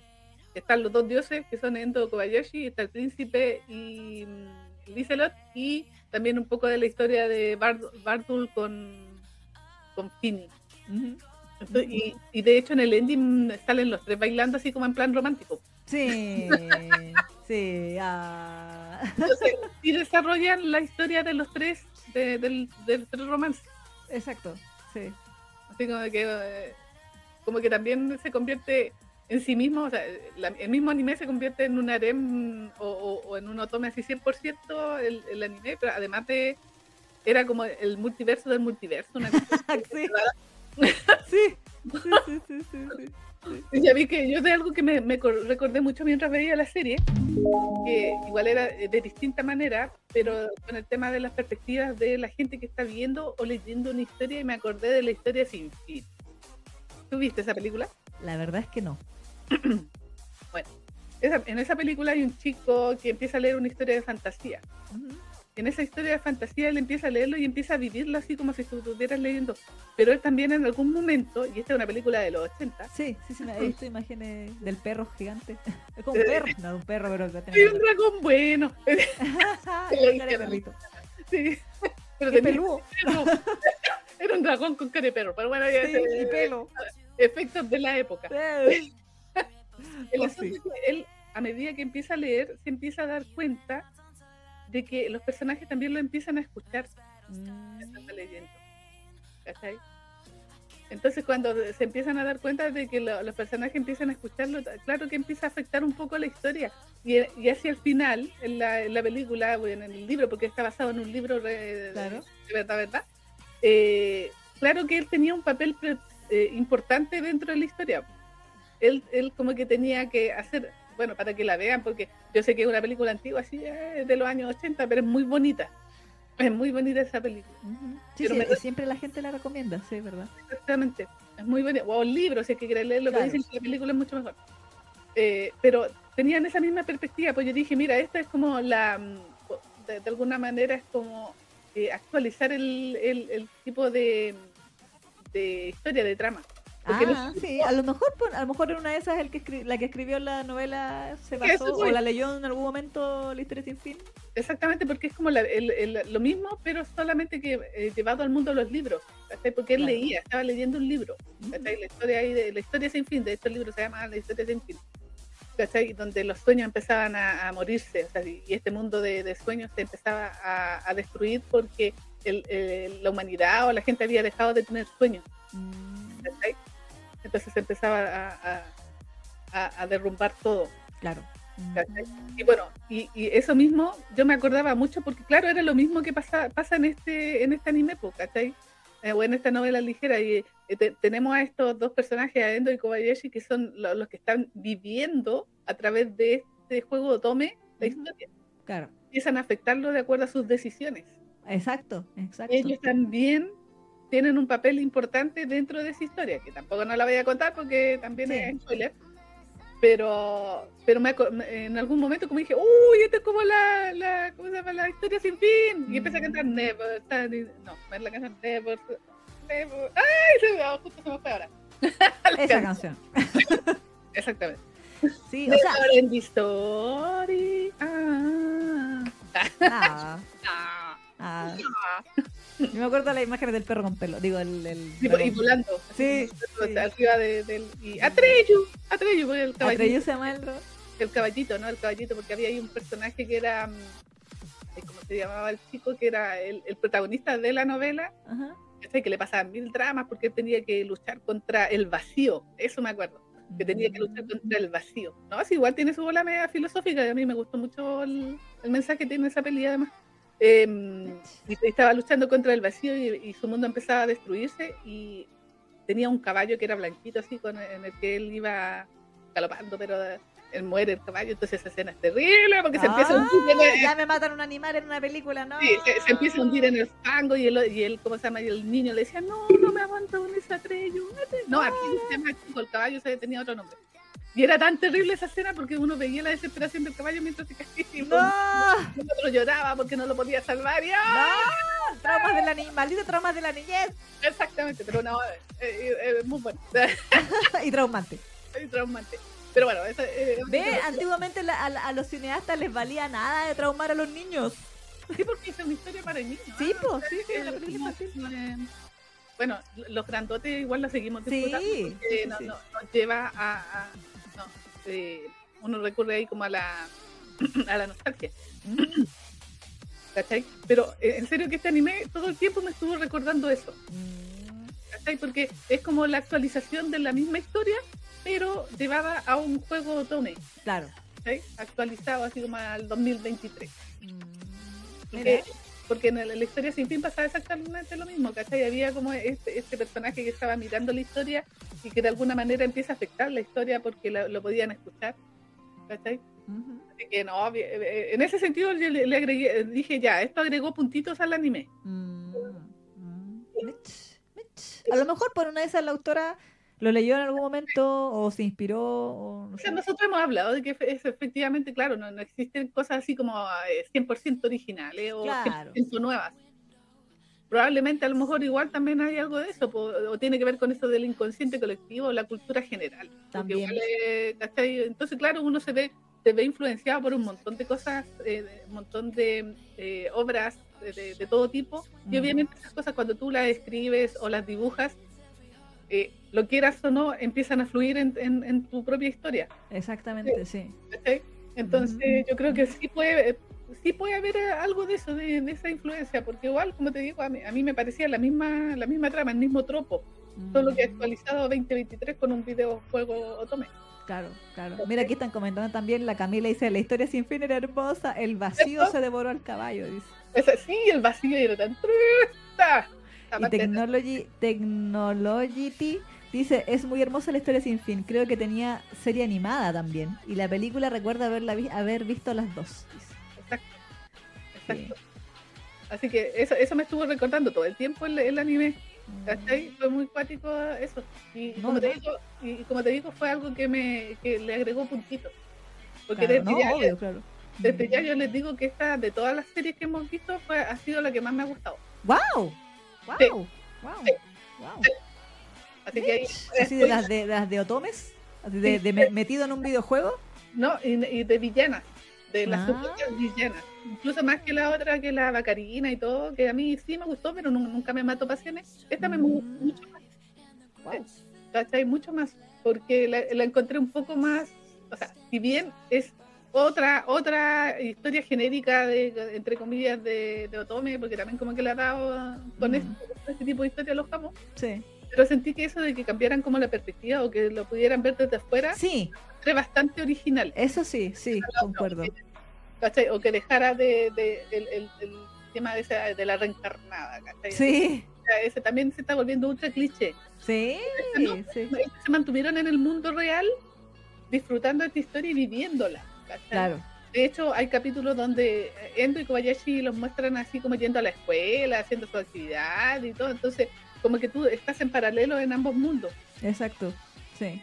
Están los dos dioses que son Endo Kobayashi, está el príncipe y mm, Lizelot, y también un poco de la historia de Bard- Bardul con, con. Entonces, y, y de hecho en el ending salen los tres bailando así como en plan romántico. sí, sí. ah. Entonces, y desarrollan la historia de los tres, de, del, tres romances. Exacto, sí. Así como que, como que también se convierte en sí mismo, o sea, la- el mismo anime se convierte en un harem o, o- o en un otome así 100% el, el anime, pero además de, era como el multiverso del multiverso. Una cosa sí. Sí, sí, sí, sí, sí, Ya vi que yo de algo que me, me cor- recordé mucho mientras veía la serie, que igual era de distinta manera, pero con el tema de las perspectivas de la gente que está viendo o leyendo una historia y me acordé de la historia sin fin. ¿Tú viste esa película? La verdad es que no. Esa- en esa película hay un chico que empieza a leer una historia de fantasía. En esa historia de fantasía él empieza a leerlo y empieza a vivirlo así como si estuvieras leyendo. Pero él también en algún momento, y esta es una película de los 80, Sí, sí, sí, me he visto imágenes del perro gigante. Es como un perro, no, un perro, pero hay un dragón bueno. Sí. Pero tenía peludo. Era un dragón con cara de perro, pero bueno, ya Sí, y pelo. efectos de la época. Sí. El Oh, asunto sí. es que él, a medida que empieza a leer, se empieza a dar cuenta de que los personajes también lo empiezan a escuchar Mm, leyendo. ¿Cachai? Entonces cuando se empiezan a dar cuenta de que lo- los personajes empiezan a escucharlo, claro que empieza a afectar un poco la historia. Y, y hacia el final, en la, en la película, bueno, en el libro, porque está basado en un libro re- Claro. de verdad, ¿verdad? Eh, claro que él tenía un papel pre- eh, importante dentro de la historia. Él, él como que tenía que hacer, bueno, para que la vean, porque yo sé que es una película antigua, así eh, de los años 80, pero es muy bonita. Es muy bonita esa película. Sí, sí, me- siempre la gente la recomienda, sí, ¿verdad? Exactamente. Es muy bonita. O un libro, si es que quieres leerlo, Claro. dicen que la película es mucho mejor. Eh, pero tenían esa misma perspectiva, pues yo dije, mira, esta es como la, mm, de, de alguna manera es como eh, actualizar el, el- el tipo de, de historia, de trama. Ah, sí, a lo mejor a lo mejor en una de esas el que escri- la que escribió la novela se Sí, basó o la leyó en algún momento la historia sin fin. Exactamente, porque es como la- el- el- lo mismo, pero solamente que eh, llevado al mundo de los libros. Porque él Claro. leía, estaba leyendo un libro. La historia ahí de la historia sin fin, de este libro se llama La historia sin fin. ¿cachai? Donde los sueños empezaban a, a morirse, o sea, y este mundo de, de sueños se empezaba a, a destruir porque el- el- la humanidad o la gente había dejado de tener sueños. Mm. Entonces se empezaba a, a- a- a derrumbar todo. claro. Y bueno, y, y eso mismo yo me acordaba mucho porque claro, era lo mismo que pasa, pasa en este en este anime, ¿cachai? Eh, o en esta novela ligera y eh, te- tenemos a estos dos personajes, a Endo y Kobayashi, que son lo- los que están viviendo a través de este juego de tome la historia. Claro. Empiezan a afectarlo de acuerdo a sus decisiones. Exacto, exacto. Ellos también tienen un papel importante dentro de esa historia, que tampoco no la voy a contar porque también Sí. es spoiler. pero pero me, en algún momento como dije, uy, esto es como la, la, ¿cómo se llama? La historia sin fin. Y empecé a cantar Mm. Never, Standing- no, la canción Never, Never, ay, se me, justo se me fue ahora. Esa canción. Exactamente. Sí, o sea, Never ending story. Ah, ah, ah, ah. ah. Yo me acuerdo de la imagen del perro con pelo. Digo, el. el Y, y dragón. volando. Sí, sí. Arriba de, del. Y Atreyu, Atreyu, porque el caballito. Atreyu se llama el el caballito, ¿no? El caballito, porque había ahí un personaje que era, mm, ¿cómo se llamaba el chico? Que era el, el protagonista de la novela, Ajá. que le pasaban mil dramas porque él tenía que luchar contra el vacío, eso me acuerdo, que tenía que luchar contra el vacío. No, sí, igual tiene su bola media filosófica y a mí me gustó mucho el, el mensaje que tiene esa peli además. Em, y estaba luchando contra el vacío y, y su mundo empezaba a destruirse y tenía un caballo que era blanquito así con en el que él iba galopando pero él muere el caballo entonces esa escena es terrible porque se empieza a hundir en Ah, el, Ya me matan un animal en una película, ¿no? sí, se, se empieza a hundir en el fango y él, y él ¿cómo se llama? Y el niño le decía no, no me aguanto con ese atrello no, aquí se llama el caballo se tenía otro nombre y era tan terrible esa escena porque uno veía la desesperación del caballo mientras se caía y ¡No! el otro lloraba porque no lo podía salvar y ¡ah! ¡No! Traumas de la niñez, malditos traumas de la niñez. Exactamente, pero no, eh, eh, eh, muy bueno. y traumante. Es traumante. Pero bueno, esa, eh, Ve, antiguamente la- a, a los cineastas les valía nada de traumar a los niños. sí, porque es una historia para niños. Sí, pues, sí, sí, la película bueno, los grandotes igual la seguimos Sí, disfrutando sí, porque sí, sí. nos lleva a- no, eh, uno recurre ahí como a la a la nostalgia, ¿cachai? Pero eh, en serio que este anime todo el tiempo me estuvo recordando eso. ¿cachai? Porque es como la actualización de la misma historia, pero llevada a un juego Tome, Claro. ¿cachai? Actualizado así como al 2023. Mm, Porque, en la, historia sin fin pasaba exactamente lo mismo, ¿cachai? Había como este, este personaje que estaba mirando la historia y que de alguna manera empieza a afectar la historia porque la- lo podían escuchar, ¿cachai? ujú. Así que no, vi- eh, en ese sentido yo le, le agregué, dije ya, esto agregó puntitos al anime. Mm, mm. Mitch. A lo mejor por una de esas la autora lo leyó en algún momento o se inspiró o no O sea, nosotros hemos hablado de que es efectivamente, claro, no, no existen cosas así como eh, 100% originales o Claro. 100% nuevas. Probablemente a lo mejor igual también hay algo de eso, po- o tiene que ver con eso del inconsciente colectivo o la cultura general. También. igual, eh. Entonces, claro, uno se ve, se ve influenciado por un montón de cosas, eh, un montón de eh, obras de, de- todo tipo, y Mm. obviamente esas cosas cuando tú las escribes o las dibujas, eh, lo quieras o no, empiezan a fluir en, en- en tu propia historia. Exactamente, sí. Entonces Mm. yo creo que sí puede, sí puede haber eh, algo de eso, de, de esa influencia, porque igual, como te digo, a mí, a mí me parecía la misma, la misma trama, el mismo tropo, solo que Mm. actualizado 2023 con un videojuego Otome. Claro, claro. Mira, aquí están comentando también, la Camila dice, la historia sin fin era hermosa, el vacío se devoró al caballo, dice. Esa- sí, el vacío era tan triste. Y Technology, Technologity dice, es muy hermosa la historia sin fin, creo que tenía serie animada también, y la película recuerda haberla vi- haber visto las dos. dice. Exacto, Sí. exacto. Así que eso, eso me estuvo recordando todo el tiempo el, el anime. ¿cachai? Fue muy cuático eso. Y, No, como te digo, y, como te digo, fue algo que me que le agregó puntitos. Porque Claro, desde, no, ya, obvio, claro. desde ya yo les digo que esta, de todas las series que hemos visto, fue, ha sido la que más me ha gustado. ¡Wow! ¡Wow! Sí. ¡Wow! Sí. ¡Wow! Así que ahí, Así de las de, las de Otomes, así de, de me- metido en un videojuego. no, y, y de villanas, de las Ah. villanas. Incluso más que la otra, que la Bacarina y todo, que a mí sí me gustó, pero nu- nunca me mató pasiones. Esta me gustó Mm. mucho más. Wow. ¿cachai? Mucho más, porque la, la encontré un poco más, o sea, si bien es otra otra historia genérica de entre comillas de, de Otome, porque también como que le ha dado con Mm. este, este tipo de historia a los japos, Sí. Pero sentí que eso de que cambiaran como la perspectiva o que lo pudieran ver desde afuera Sí, fue bastante original, eso sí, sí, concuerdo. ¿cachai? O que dejara de, de- el, el- el tema de, esa, de la reencarnada, ¿cachai? Sí, O sea, ese también se está volviendo ultra cliché. sí, ¿no? sí. Ellos se mantuvieron en el mundo real disfrutando de esta historia y viviéndola. ¿cachai? Claro. De hecho, hay capítulos donde Endo y Kobayashi los muestran así como yendo a la escuela, haciendo su actividad y todo. Entonces, como que tú estás en paralelo en ambos mundos. Exacto. Sí.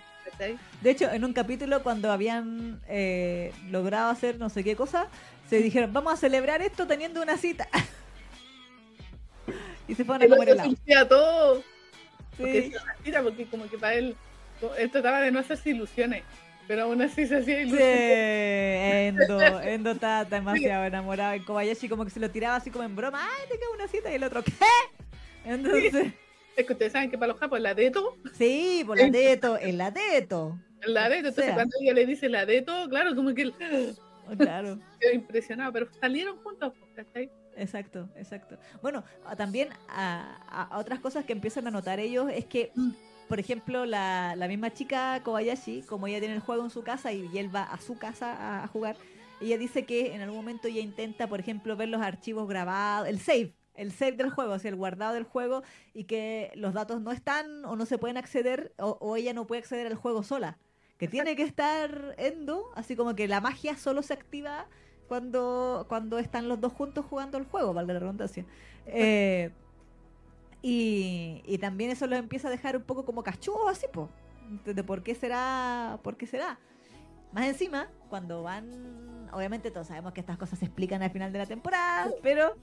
De hecho, en un capítulo cuando habían eh, logrado hacer no sé qué cosa, se dijeron, vamos a celebrar esto teniendo una cita. y se fueron a comer helado. todo. Porque Sí. mentira, porque como que para él, él trataba de no hacerse ilusiones, pero aún así se hacía Sí, ilusiones. Endo, Endo está demasiado enamorado. Y Kobayashi como que se lo tiraba así como en broma, ay, te queda una cita. Y el otro, ¿qué? Entonces, Es que ustedes saben que para los japos la deto, sí, por la teto, el la teto. la deto, entonces sea. cuando ella le dice la deto, claro, como que él Claro. quedó impresionado, pero salieron juntos, ¿cachai? Exacto, exacto. Bueno, a- también a, a- a otras cosas que empiezan a notar ellos es que, Mm. por ejemplo, la, la misma chica Kobayashi, como ella tiene el juego en su casa y, y él va a su casa a, a jugar, ella dice que en algún momento ella intenta, por ejemplo, ver los archivos grabados, el save, el save del juego, o sea, el guardado del juego y que los datos no están o no se pueden acceder o, o ella no puede acceder al juego sola. Que tiene que estar Endo, así como que la magia solo se activa cuando, cuando están los dos juntos jugando el juego, valga la redundancia. Eh, y, y también eso los empieza a dejar un poco como cachudos así, po. De por qué será, por qué será. Más encima, cuando van, obviamente todos sabemos que estas cosas se explican al final de la temporada, pero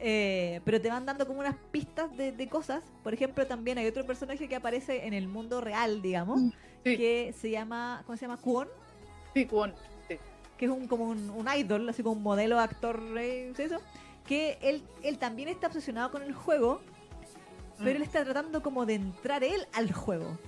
eh, pero te van dando como unas pistas de, de cosas. Por ejemplo, también hay otro personaje que aparece en el mundo real, digamos, Sí. que se llama, ¿cómo se llama? Kwon, Sí, Kwon. que es un como un, un idol, así como un modelo, actor, eh, eso, que él, él también está obsesionado con el juego, pero él está tratando como de entrar él al juego.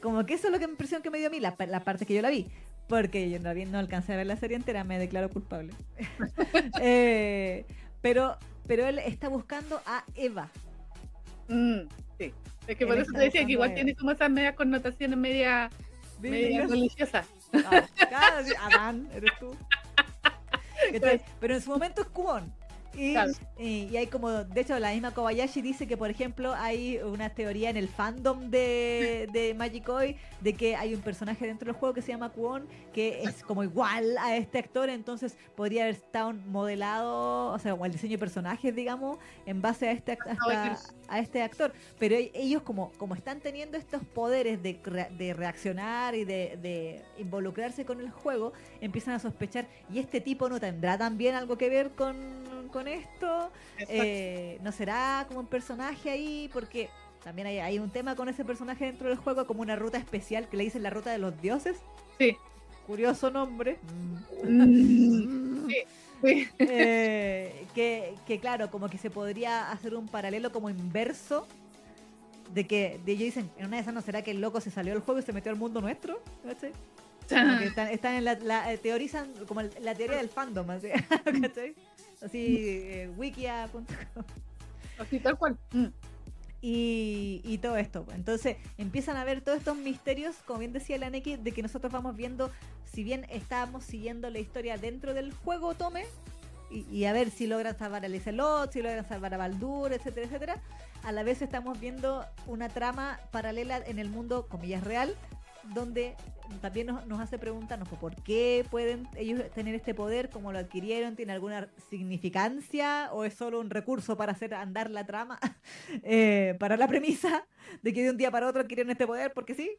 Como que eso es lo que impresión que me dio a mí, la, pa- la parte que yo la vi. Porque yo no, no alcancé a ver la serie entera, me declaro culpable. Eh, pero, pero él está buscando a Eva. Mm, sí. Es que Él por eso te decía que igual tiene como esas medias connotaciones media, media religiosas. Ah, claro, Adán, eres tú. ¿Cachai? Pero en su momento es Kwon. Y, Claro. y, y hay como, de hecho, la misma Kobayashi dice que, por ejemplo, hay una teoría en el fandom de, de Magicoy de que hay un personaje dentro del juego que se llama Kwon que es como igual a este actor, entonces podría haber estado modelado, o sea, como el diseño de personajes, digamos, en base a este, hasta- a este actor. Pero e- ellos, como, como están teniendo estos poderes de, de reaccionar y de, de involucrarse con el juego, empiezan a sospechar, ¿y este tipo no tendrá también algo que ver con, con esto? Eh, ¿No será como un personaje ahí? Porque también hay, hay un tema con ese personaje dentro del juego, como una ruta especial que le dicen la ruta de los dioses. Sí. Curioso nombre. Mm, sí, sí. Eh, que, que claro, como que se podría hacer un paralelo como inverso de que de ellos dicen, en una de esas no será que el loco se salió del juego y se metió al mundo nuestro, ¿cachai? Como que están, están en la, la- eh, teorizan como la teoría del fandom, ¿cachai? Así, eh, wikia.com Así tal cual. Mm, y, y todo esto. pues. Entonces empiezan a ver todos estos misterios, como bien decía la Neki, de que nosotros vamos viendo, si bien estábamos siguiendo la historia dentro del juego Tome, y, y a ver si logran salvar a Lizelot, si logran salvar a Baldur, etcétera, etcétera, a la vez estamos viendo una trama paralela en el mundo, comillas, real, donde también nos, nos hace preguntarnos pues, por qué pueden ellos tener este poder, cómo lo adquirieron, tiene alguna significancia o es solo un recurso para hacer andar la trama, eh, para la premisa de que de un día para otro adquirieron este poder porque sí.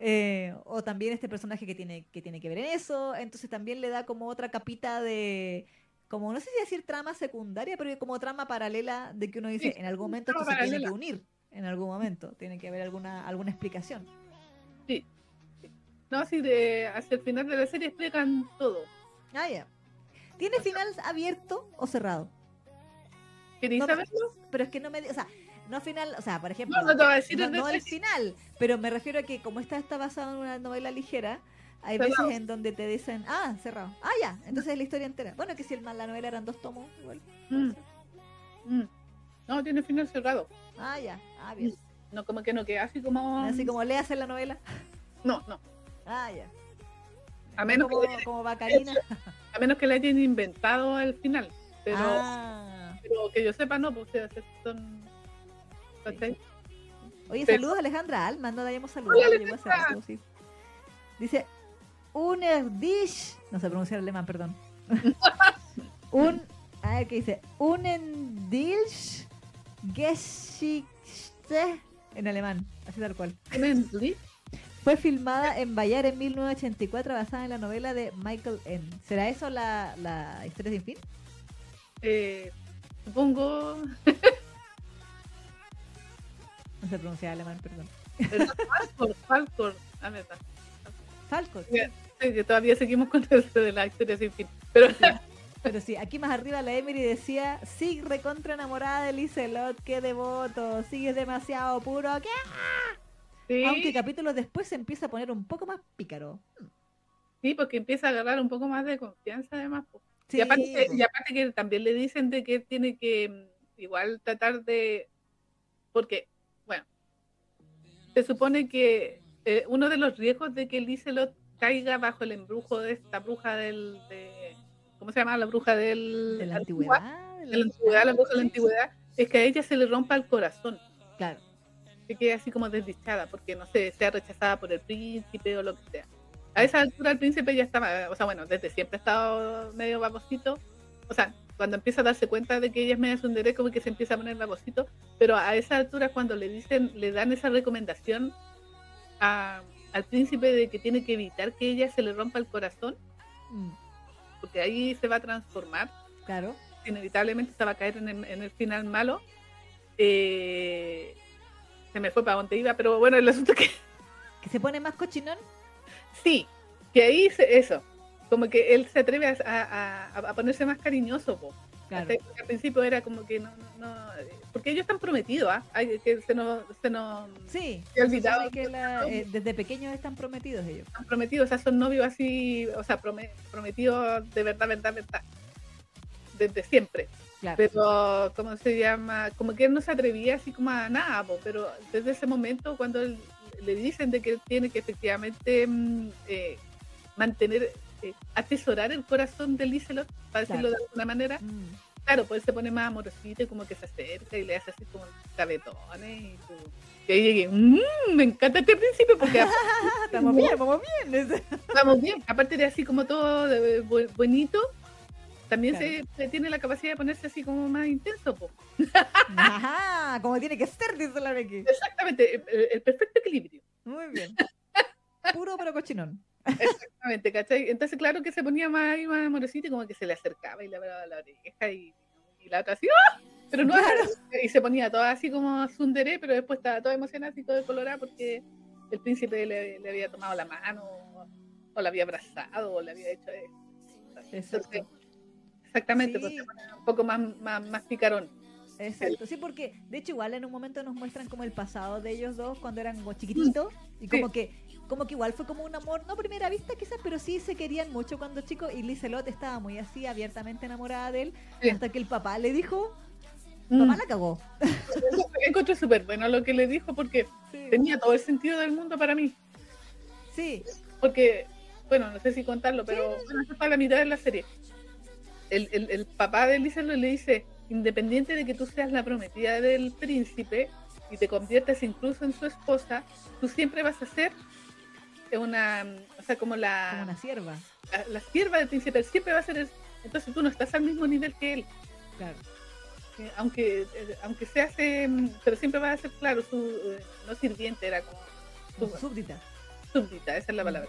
Eh, o también este personaje que tiene, que tiene que ver en eso, entonces también le da como otra capita de, como no sé si decir trama secundaria, pero como trama paralela de que uno dice, Sí, en algún momento esto se tiene que unir, en algún momento, tiene que haber alguna, alguna explicación. No, así de hacia el final de la serie explican todo. Ah, ya. ¿Tiene final abierto o cerrado? ¿Queréis No, saberlo? Pero es que no me... O sea, no final... O sea, por ejemplo... No, no te voy a decir no, no el final, pero me refiero a que como esta está basada en una novela ligera, hay Cerrado. veces en donde te dicen, ah, cerrado. Ah, ya, entonces es la historia entera. Bueno, que si el, la novela eran dos tomos, igual. Mm, mm. No, tiene final cerrado. Ah, ya, ah, bien. No, como que no queda así como. Así como leas en la novela. No, no. Ah, ya. A menos, como, que, como Bacarina. a menos que le hayan inventado el final. Pero, Ah. pero que yo sepa, no, pues ustedes son. ¿cachai? Oye, Pero- saludos a Alejandra Alma, no la hayamos saludado. Hola, sí. Dice, Unerdish, no sé pronunciar alemán, perdón. Un, a ver qué dice, Unendilch Geschichte en alemán, así tal cual. Unendlich. Fue filmada en Bayar en 1984 basada en la novela de Michael N. ¿Será eso la, la historia sin fin? Eh, supongo. no se pronuncia alemán, perdón. Falcor, Falcor. Ah, verdad. Falcor. Sí, que todavía seguimos con esto de la historia sin fin. Pero Pero sí, aquí más arriba la Emery decía, sí, recontra enamorada de Lizelot, qué devoto, sí, es demasiado puro, ¿qué? Sí, Aunque capítulos después se empieza a poner un poco más pícaro. sí, porque empieza a agarrar un poco más de confianza además. Sí, y, aparte, que- po. y aparte que también le dicen de que tiene que mm, igual tratar de... Porque, bueno, se supone que eh, uno de los riesgos de que Lizelot caiga bajo el embrujo de esta bruja del... De, ¿Cómo se llama? La bruja del... de la antigua- antigüedad. De la antigüedad, la bruja de la antigüedad, es que a ella se le rompa el corazón. Claro. Que quede así como desdichada, porque no sé, sea rechazada por el príncipe o lo que sea. A esa altura el príncipe ya estaba, o sea, bueno, desde siempre ha estado medio babosito. O sea, cuando empieza a darse cuenta de que ella es media sundere, como que se empieza a poner babosito, pero a esa altura cuando le dicen, le dan esa recomendación a- al príncipe de que tiene que evitar que ella se le rompa el corazón, Mm, porque ahí se va a transformar claro. inevitablemente se va a caer en el, en el final malo. Eh, se me fue para donde iba, pero bueno, el asunto es que Que se pone más cochinón. sí, que ahí se- eso, como que él se atreve a, a- a- a ponerse más cariñoso. po. Claro. Al principio era como que no, no, no, porque ellos están prometidos, ¿ah? Que se nos, se nos Sí. Se ha olvidado. supone que la- eh, desde pequeños están prometidos ellos. están prometidos, o sea, son novios así, o sea, prome- prometidos de verdad, verdad, verdad, desde siempre. Claro. pero ¿cómo se llama? Como que él no se atrevía así como a nada, po, pero desde ese momento cuando él- le dicen de que él tiene que efectivamente mm, eh, mantener, eh, atesorar el corazón de Lizelot, para decirlo de alguna manera, Mm, claro, pues él se pone más amorosito y como que se acerca y le hace así como cabetones y, su- y ahí llegué, "Mm, me encanta este príncipe porque estamos bien, vamos bien. vamos bien, aparte de así como todo de bu- buenito, también Claro. se, se tiene la capacidad de ponerse así como más intenso, po. Ajá, como tiene que ser, dice la Becky. Exactamente, el, el perfecto equilibrio. Muy bien. Puro pero cochinón. Exactamente, ¿cachai? Entonces, claro que se ponía más ahí, más amorosito y como que se le acercaba y le agarraba la oreja y, y la otra así, ¡ah! Pero no, y se ponía toda así como tsundere, pero después estaba toda emocionada y todo colorada porque el príncipe le, le había tomado la mano o, la había abrazado o le había hecho eso. Exacto. Exactamente, Sí. pues se ponía un poco más, más, más picarón. Exacto, sí, porque de hecho igual en un momento nos muestran como el pasado de ellos dos cuando eran como chiquititos y como que como que igual fue como un amor, no a primera vista quizás, pero sí se querían mucho cuando chicos y Lizelot estaba muy así, abiertamente enamorada de él, Sí. hasta que el papá le dijo, Mm. papá la cagó. Encontré súper bueno lo que le dijo porque Sí, tenía todo el sentido del mundo para mí. sí, porque, bueno, no sé si contarlo, pero bueno, eso está la mitad de la serie. El, el, el papá de Lizelot le dice, independiente de que tú seas la prometida del príncipe y te conviertas incluso en su esposa, tú siempre vas a ser una, o sea, como como la, una sierva, la, la sierva del príncipe, siempre va a ser, el- entonces tú no estás al mismo nivel que él, claro. eh, aunque, eh, aunque seas, eh, pero siempre va a ser, claro, su, eh, no sirviente, era como como súbdita. súbdita, esa es la palabra.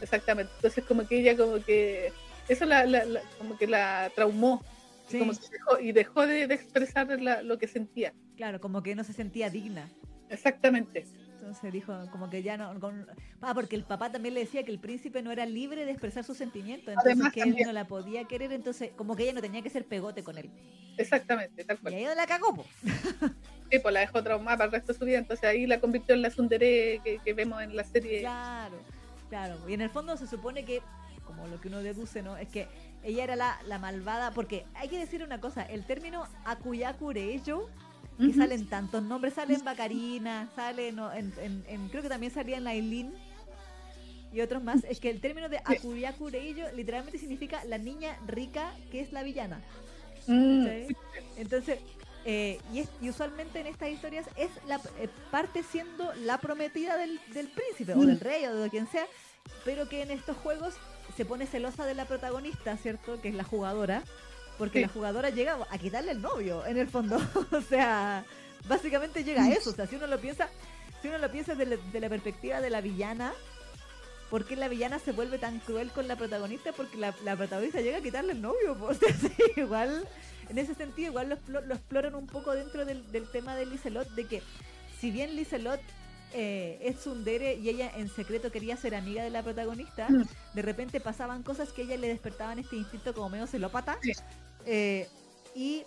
Exactamente. Entonces como que ella como que eso la, la- la- como que la traumó y Sí, como dejó, y dejó de, de expresar la- lo que sentía. claro, como que no se sentía digna. Exactamente. Entonces dijo como que ya no... con- Ah, porque el papá también le decía que el príncipe no era libre de expresar sus sentimientos, entonces Además, que él también. no la podía querer, entonces como que ella no tenía que ser pegote con él. Exactamente, tal Y cual. ahí la cagó, po. Sí, pues la dejó traumada para el resto de su vida, entonces ahí la convirtió en la tsundere que, que vemos en la serie. Claro, claro. Y en el fondo se supone que, como lo que uno deduce, ¿no? Es que ella era la, la malvada, porque hay que decir una cosa, el término Akuyakureiyo, que salen tantos nombres, sale en Bacarina, sale no, en, en- en- creo que también salía en Lailin y otros más, es que el término de Akuyakureiyo literalmente significa la niña rica que es la villana. Mm. Entonces, eh, y, es- y usualmente en estas historias es la eh, parte siendo la prometida del, del príncipe o del rey o de quien sea, pero que en estos juegos se pone celosa de la protagonista, ¿cierto? Que es la jugadora, porque Sí. la jugadora llega a quitarle el novio, en el fondo. o sea, básicamente llega a eso. O sea, si uno lo piensa, si uno lo piensa de la, de la perspectiva de la villana, ¿por qué la villana se vuelve tan cruel con la protagonista? Porque la, la protagonista llega a quitarle el novio. O sea, sí, igual, en ese sentido, igual lo, lo exploran un poco dentro del, del tema de Liselot, de que si bien Liselot eh, es tsundere y ella en secreto quería ser amiga de la protagonista, Mm. de repente pasaban cosas que a ella le despertaban este instinto como medio celópata. Eh, y,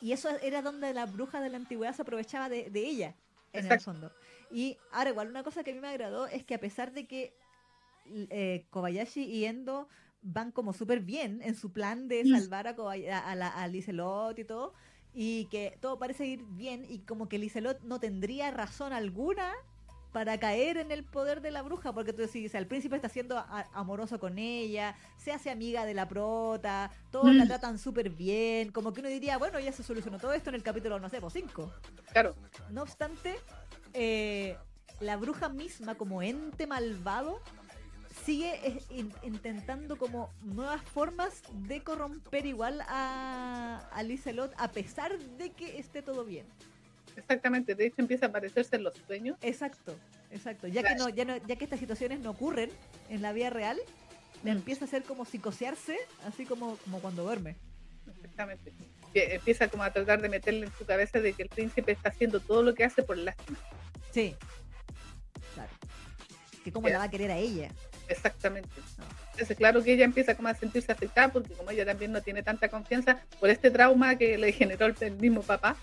y eso era donde la bruja de la antigüedad se aprovechaba de, de ella, en el fondo. Y ahora igual una cosa que a mí me agradó es que a pesar de que eh, Kobayashi y Endo van como súper bien en su plan de Mm. salvar a, Kobay- a, a la, a Liselot y todo, y que todo parece ir bien y como que Liselot no tendría razón alguna para caer en el poder de la bruja, porque tú decís, el príncipe está siendo amoroso con ella, se hace amiga de la prota, todos la Mm. tratan súper bien, como que uno diría, bueno, ya se solucionó todo esto en el capítulo, no sé, 5. Claro. No obstante, eh, la bruja misma como ente malvado sigue eh, in- intentando como nuevas formas de corromper igual a, a Liselot a pesar de que esté todo bien. Exactamente. De hecho, empieza a aparecerse en los sueños. Exacto, exacto. Ya que no, ya no, ya que estas situaciones no ocurren en la vida real, Mm. empieza a hacer como psicosearse, así como, como cuando duerme. Exactamente. Que empieza como a tratar de meterle en su cabeza de que el príncipe está haciendo todo lo que hace por lástima. Sí. Claro. Que cómo la va a querer a ella. Exactamente. No. Entonces, claro que ella empieza como a sentirse afectada porque como ella también no tiene tanta confianza por este trauma que le generó el, mismo papá,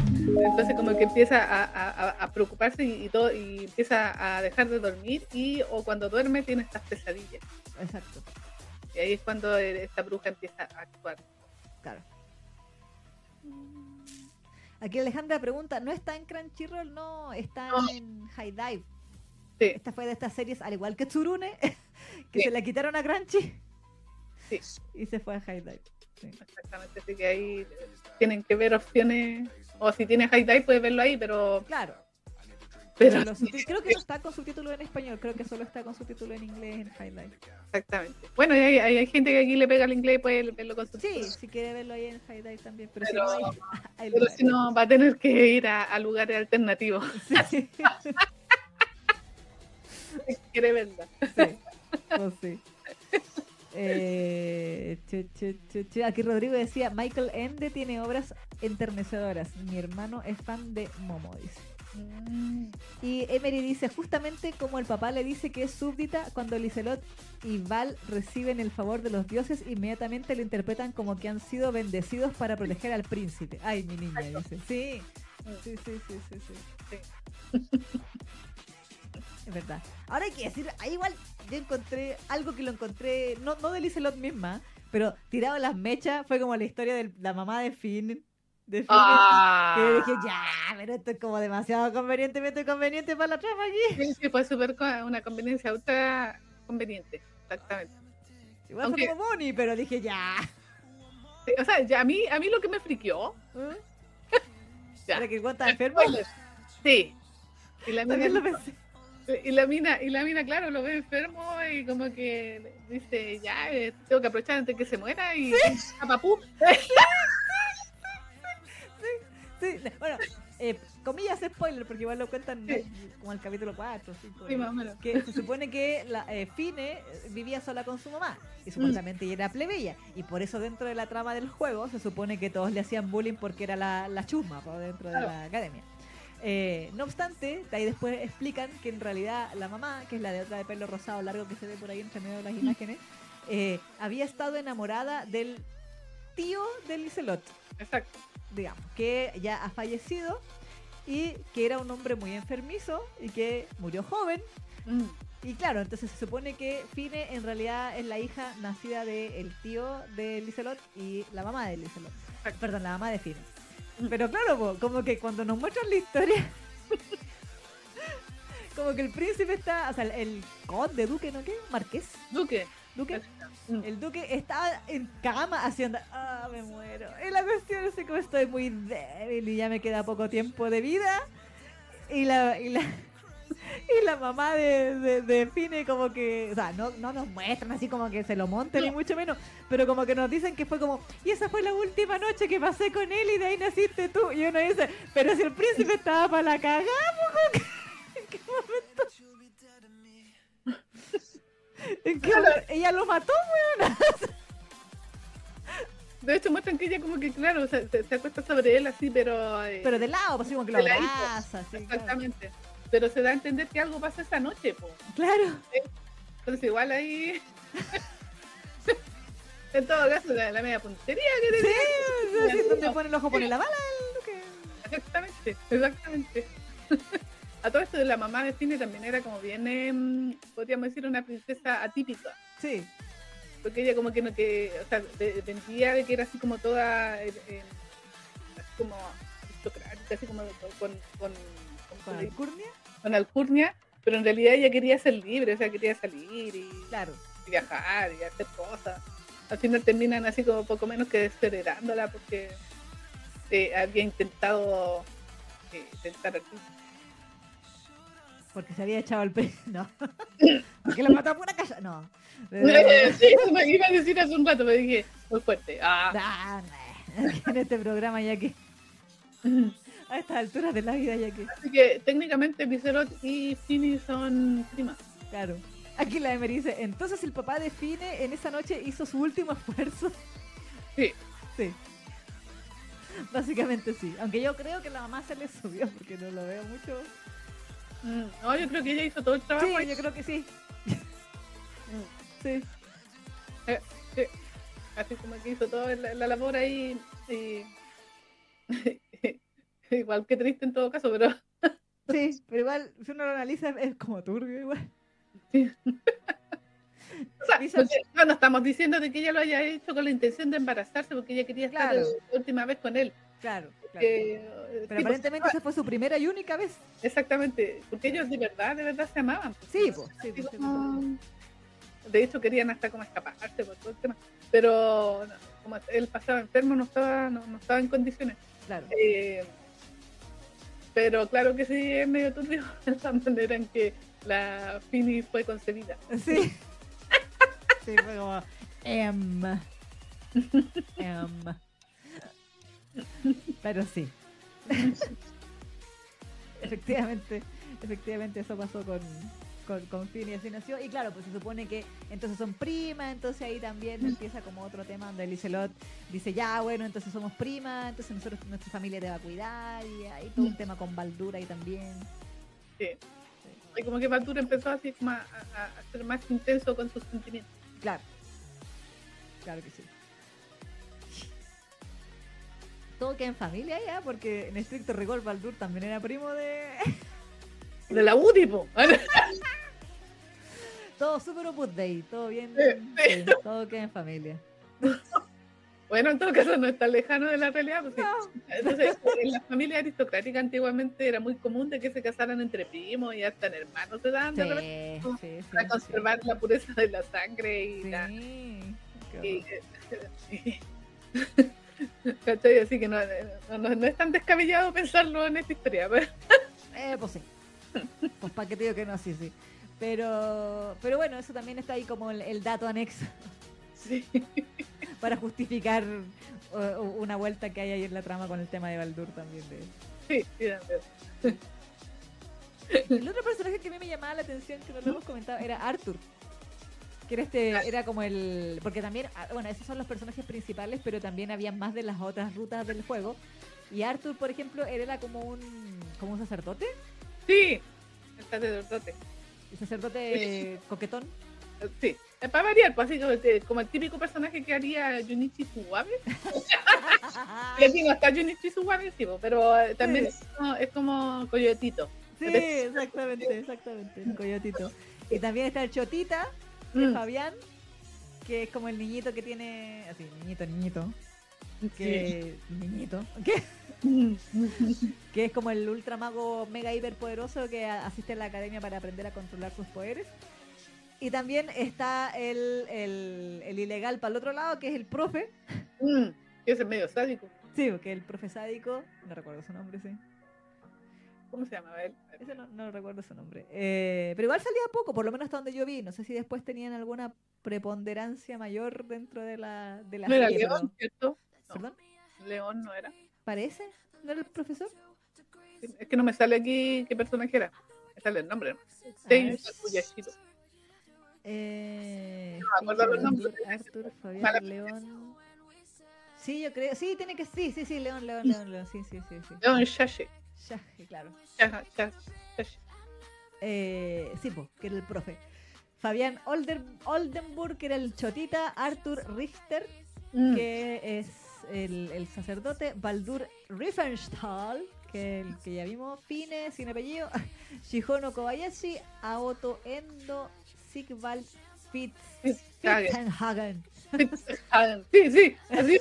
Mm, entonces como que empieza a, a- a- a preocuparse y, y todo y empieza a dejar de dormir y o cuando duerme tiene estas pesadillas. exacto, Y ahí es cuando eh, esta bruja empieza a actuar. claro. Aquí Alejandra pregunta, ¿no está en Crunchyroll? No, está No. en High Dive. Sí, Esta fue de estas series, al igual que Tsurune, que Sí. se la quitaron a Crunchy sí, y se fue a High Dive. Exactamente. Así que ahí tienen que ver opciones. O si tienes high dive puedes verlo ahí, pero, Claro, pero los creo que no está con subtítulo en español, creo que solo está con subtítulo en inglés en High Dive. exactamente. Bueno, hay, hay, hay gente que aquí le pega al inglés y puede verlo con su Sí, si quiere verlo ahí en High Dive también, pero, Pero- si no, hay, hay Pero si no, va a tener que ir a, a lugares alternativos. Sí, quiere verla. sí, pues sí. Eh, chu, chu, chu, chu. Aquí Rodrigo decía, Michael Ende tiene obras enternecedoras. Mi hermano es fan de Momo, dice. Y Emery dice, justamente como el papá le dice que es súbdita, cuando Liselot y Val reciben el favor de los dioses, inmediatamente lo interpretan como que han sido bendecidos para proteger al príncipe. Ay, mi niña, dice. Sí, sí, sí, sí, sí. sí. Es verdad. Ahora hay que decir, ahí igual yo encontré algo que lo encontré, no, no de Liselot misma, pero tirado las mechas, fue como la historia de la mamá de Finn. De Finn Ah, que yo dije, ya, pero esto es como demasiado convenientemente conveniente para la trama aquí. sí, sí, fue súper una conveniencia ultra conveniente. Exactamente. Igual Aunque- fue como Bonnie, pero dije, ya. Sí, o sea, ya a mí, a mí lo que me friqueó. ¿Eh? Ya. ¿Para que enfermo? Sí. Y la, lo pensé. Y la mina, y la mina, claro, lo ve enfermo y como que dice, ya, eh, tengo que aprovechar antes que se muera y papapú. Sí, bueno, eh, comillas spoiler, porque igual lo cuentan Sí. como el capítulo 4 5. Sí, más o menos. que se supone que la eh, Fine eh, vivía sola con su mamá Mm. y supuestamente ella era plebeya y por eso dentro de la trama del juego se supone que todos le hacían bullying porque era la, la chusma por dentro de la academia. Eh, no obstante, de ahí después explican que en realidad la mamá, que es la de otra de pelo rosado largo que se ve por ahí entre medio de las imágenes, eh, había estado enamorada del tío de Liselot Exacto. digamos, que ya ha fallecido y que era un hombre muy enfermizo y que murió joven. Mm, Y claro, entonces se supone que Fine en realidad es la hija nacida del tío de Liselot y la mamá de Liselot. Perdón, la mamá de Fine. Pero claro, po, como que cuando nos muestran la historia, como que el príncipe está, o sea, el conde, duque, ¿no qué? Marqués, Duque. duque. Mm. El duque está en cama haciendo. ¡Ah, me muero! Y la cuestión es que estoy muy débil y ya me queda poco tiempo de vida. Y la. Y la Y la mamá de, de, de Fine como que, o sea, no, no nos muestran así como que se lo monten ni mucho menos, pero como que nos dicen que fue como, y esa fue la última noche que pasé con él y de ahí naciste tú. Y uno dice, pero si el príncipe estaba para la cagada, ¿en qué momento? ¿En qué momento? Ella lo mató, weón. De hecho, muestran que ella como que, claro, se, se- se acuesta sobre él así, pero... eh, Pero de lado, pues así como que lo abraza, así, claro. Pero se da a entender que algo pasa esa noche, po. Claro. Entonces igual ahí... en todo caso, la, la media puntería que Sí, tenía. así donde pone el ojo, pone la bala. el Exactamente, exactamente. A todo esto de la mamá de cine también era como bien, em, podríamos decir, una princesa atípica. Sí, Porque ella como que no que, o sea, de- vendía de que era así como toda, eh, eh, así como aristocrática, así como con, con, con, con alcurnia. Con alcurnia, pero en realidad ella quería ser libre, o sea, quería salir y, Claro. y viajar y hacer cosas. Al final terminan así como poco menos que desheredándola porque eh, había intentado eh, tentar príncipe. Porque se había echado el pelo. No. Porque lo mató a pura calla. No. Sí, eso me iba a decir hace un rato, me dije, muy fuerte. Ah. Nah. En este programa, ya que. A estas alturas de la vida, ya que. Así que técnicamente Vicerot y Fini son primas. Claro. Aquí la Emery dice: Entonces el papá de Fine en esa noche hizo su último esfuerzo. Sí. Sí. Básicamente sí. Aunque yo creo que la mamá se le subió porque no lo veo mucho. Mm, No, yo creo que ella hizo todo el trabajo. Sí, ahí. yo creo que sí. Mm, Sí. sí. Así como que hizo toda la, la labor ahí. y- Igual que triste en todo caso, pero Sí, pero igual, si uno lo analiza, es como turbio igual. o sea, no, no, estamos diciendo de que ella lo haya hecho con la intención de embarazarse porque ella quería estar Claro. la última vez con él. Claro, claro. Eh, Pero sí, pues, aparentemente esa fue su primera y única vez. Exactamente, porque ellos de verdad, de verdad se amaban. pues. Sí, pues. Sí, pues, sí, como- De hecho querían hasta como escaparse por todo el tema. Pero no, como él pasaba enfermo, no estaba, no, no estaba en condiciones. Claro. Eh, pero claro que sí, es medio turbio la manera en que la Fini fue concebida. Sí. Sí, fue como. Em. Em. Pero sí. efectivamente, efectivamente eso pasó con, con, con Finn y así nació. Y claro, pues se supone que entonces son primas, entonces ahí también empieza como otro tema donde Lizelot dice, ya bueno, entonces somos primas, entonces nosotros, nuestra familia te va a cuidar, y ahí todo un tema con Baldura ahí también. Sí. Y como que Baldur empezó así como a, a- a ser más intenso con sus sentimientos. Claro. Claro que sí. Todo queda en familia ya, porque en estricto rigor Baldur también era primo de. De la UDI, po. todo super opus dei, todo bien. Sí, sí. sí, todo queda en familia. Bueno, en todo caso no está lejano de la realidad. Pues. No. Entonces, en la familia aristocrática antiguamente era muy común de que se casaran entre primos y hasta en hermanos se dan Sí, de sí, para sí. conservar la pureza de la sangre y Sí, la, y. Así que no, no, no- es tan descabellado pensarlo en esta historia. Eh, pues sí. Pues para qué te digo que no, sí, sí. Pero, pero bueno, eso también está ahí como el, el dato anexo Sí. para justificar uh, una vuelta que hay ahí en la trama con el tema de Baldur también. De, Sí, sí. El otro personaje que a mí me llamaba la atención, que no lo hemos comentado, era Arthur. Que era este, era como el. Porque también, ah, bueno, esos son los personajes principales, pero también había más de las otras rutas del juego. Y Arthur, por ejemplo, era como un. como un sacerdote. Sí, el sacerdote. El sacerdote coquetón. Sí, para variar, pues así como, el- como el típico personaje que haría Junichi Suwabe. Aquí no está Junichi Suwabe, sí, pero eh, también Sí. es, como, es como Coyotito. Sí, exactamente, exactamente. El coyotito. Y también está el Chotita, de Mm, Fabián, que es como el niñito que tiene. Así, niñito, niñito. Sí. Que. Niñito. Mm, que es como el ultramago mega hiper poderoso que asiste a la academia para aprender a controlar sus poderes. Y también está el, el, el ilegal para el otro lado, que es el profe. mm, que es medio sádico. Sí, que el profe sádico. No recuerdo su nombre, sí. ¿Cómo se llama él? Ese no, no recuerdo su nombre. Eh, pero igual salía poco, por lo menos hasta donde yo vi. No sé si después tenían alguna preponderancia mayor dentro de la, de la No era. León, ¿cierto? No, ¿Perdón? León no era. ¿Parece? ¿No era el profesor? Es que no me sale aquí qué personaje era. Me sale el nombre. ver. Takuyashiro. Eh, me acuerdo los nombres. Arthur, Mala- Fabián, León. Sí, yo creo. Sí, tiene que sí, sí, sí, León, León, León, León. Sí, sí, sí, sí. León Shashi. Ya, claro. Shashi. Eh, sí, po, que era el profe. Fabián Older, Oldenburg, que era el chotita. Arthur Richter, Mm. que es el, el sacerdote. Baldur Riefenstahl, que el que ya vimos. Fine, sin apellido. Shihono Kobayashi. Aoto Endo. Sigvald Fitz. Fitzhagen. Fitzenhagen. Fitzhagen. Sí, sí, así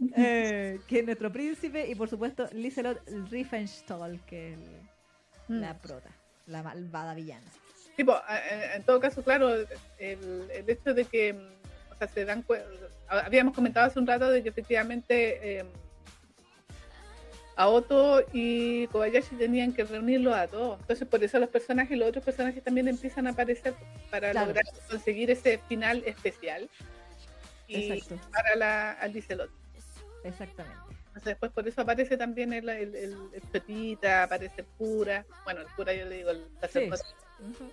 eh, que es nuestro príncipe. Y por supuesto, Liselot Riefenstahl, que es el- Mm. la prota. La malvada villana. Tipo, a- a- en todo caso, claro, el, el hecho de que, mm, o sea, se dan cuenta, habíamos comentado hace un rato de que efectivamente eh, Aoto y Kobayashi tenían que reunirlos a todos. Entonces, por eso los personajes, los otros personajes también empiezan a aparecer para Claro. lograr conseguir ese final especial y Exacto. para la, al Liselot. Exactamente. Entonces, después por eso aparece también el, el, el, el aparece el cura. Bueno, el cura yo le digo el sacerdote. Ujú.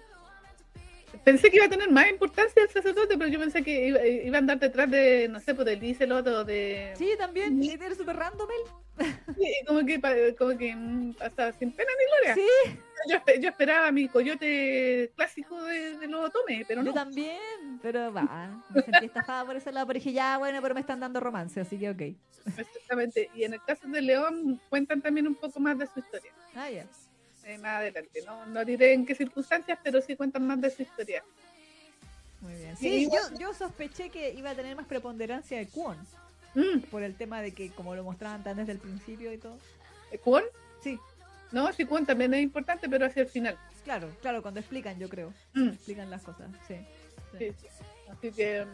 Pensé que iba a tener más importancia el sacerdote, pero yo pensé que iba, iba a andar detrás de, no sé, pues de Lizelot o de... Sí, también. ¿Y eres súper random él? Sí, como que, como que mm, pasaba sin pena ni gloria. Sí, Yo, yo esperaba mi coyote clásico de, de los Otome, pero yo no. también. Pero va, me sentí estafada por ese lado. Pero dije, ya, bueno, pero me están dando romance, así que ok. Exactamente. Y en el caso de León cuentan también un poco más de su historia. Ah, ya. Eh, más adelante. No, no diré en qué circunstancias, pero sí cuentan más de su historia. Muy bien. Sí, yo, yo sospeché que iba a tener más preponderancia de Kwon. Mm, Por el tema de que, como lo mostraban tan desde el principio y todo. ¿Kwon? Sí, No, sí, Kwon también es importante, pero hacia el final. claro, claro, cuando explican, yo creo. Mm. Explican las cosas, sí. Sí, sí. Así que, mm,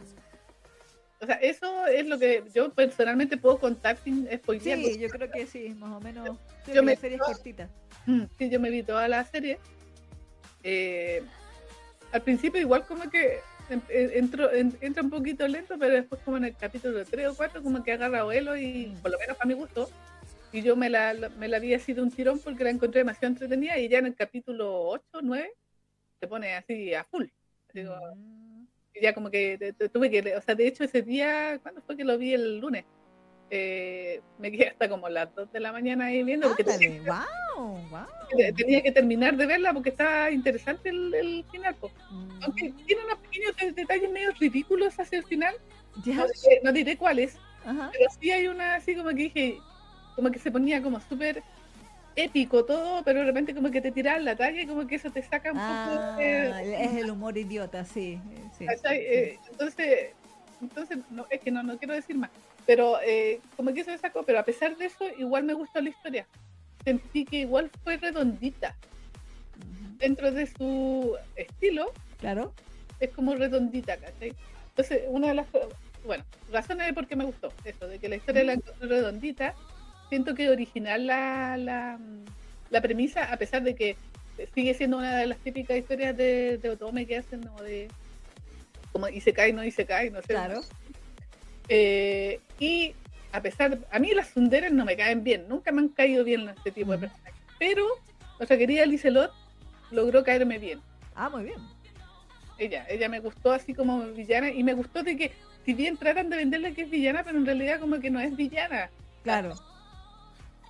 o sea, eso es lo que yo personalmente puedo contar sin spoilear. Sí, yo creo que sí, más o menos. Yo que me-. Mm, Sí, yo me vi toda la serie. Eh, al principio igual como que en- en- entro, en- entra un poquito lento, pero después como en el capítulo 3 o 4 como que agarra vuelo y Mm. por lo menos para mi gusto. Y yo me la, la- me la vi así de un tirón porque la encontré demasiado entretenida y ya en el capítulo 8, 9 se pone así a full. Digo, Mm. Ya como que te- te- tuve que, o sea, de hecho ese día, ¿cuándo fue que lo vi el lunes? Eh, me quedé hasta como las 2 de la mañana ahí viendo porque tenía, Ándale, wow, tenía que terminar de verla porque estaba interesante el, el final. Mm. Aunque tiene unos pequeños de- detalles medio ridículos hacia el final, no diré, no diré cuáles, ajá. pero sí hay una así como que dije, como que se ponía como súper épico todo, pero de repente como que te tiraban la talla y como que eso te saca un Ah, poco de, es el humor idiota, sí. eh, sí, ¿Cachai? sí. Entonces, entonces no, es que no, no quiero decir más, pero eh, como que eso me sacó, pero a pesar de eso, igual me gustó la historia. Sentí que igual fue redondita. Dentro de su estilo, Claro. es como redondita, ¿cachai? Entonces, una de las bueno, razones de por qué me gustó, eso, de que la historia la encontré redondita, siento que original la, la, la premisa, a pesar de que sigue siendo una de las típicas historias de, de Otome que hacen, o de como y se cae, no y se cae, no sé. Claro. Eh, y a pesar, a mí las sunderes no me caen bien, nunca me han caído bien este tipo de personajes, pero nuestra querida Lizelot logró caerme bien Ah, muy bien. ella, ella me gustó así como villana y me gustó de que si bien tratan de venderle que es villana, pero en realidad como que no es villana, Claro.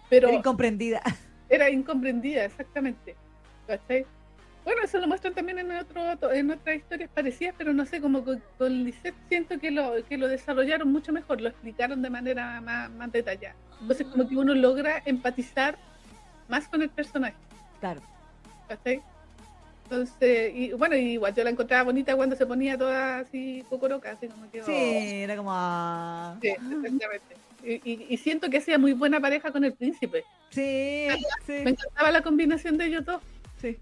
Pero Era incomprendida. era incomprendida, exactamente. ¿Cachai? Bueno, eso lo muestran también en otro en otras historias parecidas, pero no sé, como con, con Lisette siento que lo, que lo desarrollaron mucho mejor, lo explicaron de manera más, más detallada. Entonces como que uno logra empatizar más con el personaje. Claro. ¿cachai? Entonces, y bueno, igual yo la encontraba bonita cuando se ponía toda así cocoroca, así como que... Sí, oh, era como. ah. sí, exactamente. Y, y- y siento que hacía muy buena pareja con el príncipe. Sí, Me sí, encantaba la combinación de ellos dos. sí.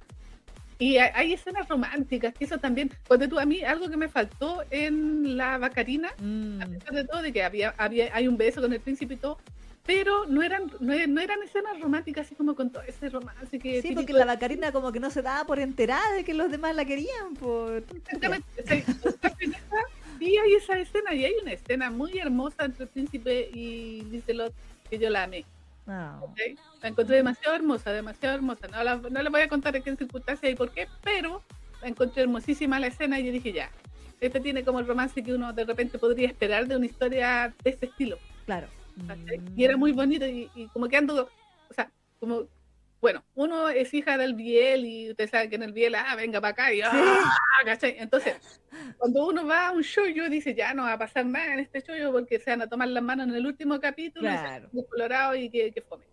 Y hay, escenas románticas, que eso también, cuando tú a mí, algo que me faltó en la Bacarina, Mm, a pesar de todo, de que había, había, hay un beso con el príncipe y todo, pero no eran no, no eran escenas románticas así como con todo ese romance que Sí, porque la Bacarina como que no se daba por enterada de que los demás la querían. Por... Exactamente. Sí, hay esa escena y hay una escena muy hermosa entre el príncipe y Lizelot que yo la amé. ¿ok? La encontré demasiado hermosa, demasiado hermosa. No, la, no le voy a contar en qué circunstancias y por qué, pero la encontré hermosísima la escena y yo dije ya. Este tiene como el romance que uno de repente podría esperar de una historia de este estilo. Claro. Mm. Y era muy bonito y, y como que ando, o sea, como, bueno, uno es hija del Biel y usted sabe que en el Biel, ah, venga para acá y ah, ¿cachai? Entonces, cuando uno va a un show, yo dice, ya no va a pasar nada en este show porque se van a tomar las manos en el último capítulo, y Claro. poner colorado y que, que fome.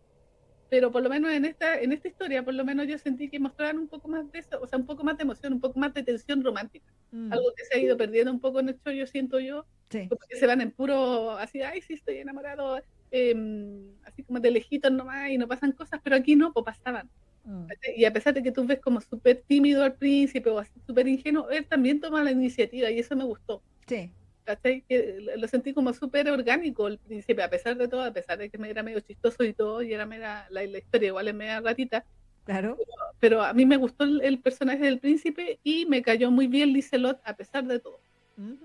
Pero por lo menos en esta, en esta historia, por lo menos yo sentí que mostraban un poco más de eso, o sea, un poco más de emoción, un poco más de tensión romántica. Mm. Algo que se ha ido perdiendo un poco en el show, yo siento yo, Sí. como que se van en puro, así, ay, sí, estoy enamorado, em, así como de lejitos nomás y no pasan cosas, pero aquí no, pues pasaban. Mm. Y a pesar de que tú ves como súper tímido al príncipe o así súper ingenuo, él también toma la iniciativa y eso me gustó. Sí. Que lo- sentí como súper orgánico el príncipe, a pesar de todo, a pesar de que me era medio chistoso y todo, y era mera, la, la historia igual es media ratita, Claro. pero a mí me gustó el, el personaje del príncipe y me cayó muy bien Lizelot a pesar de todo, Ujú.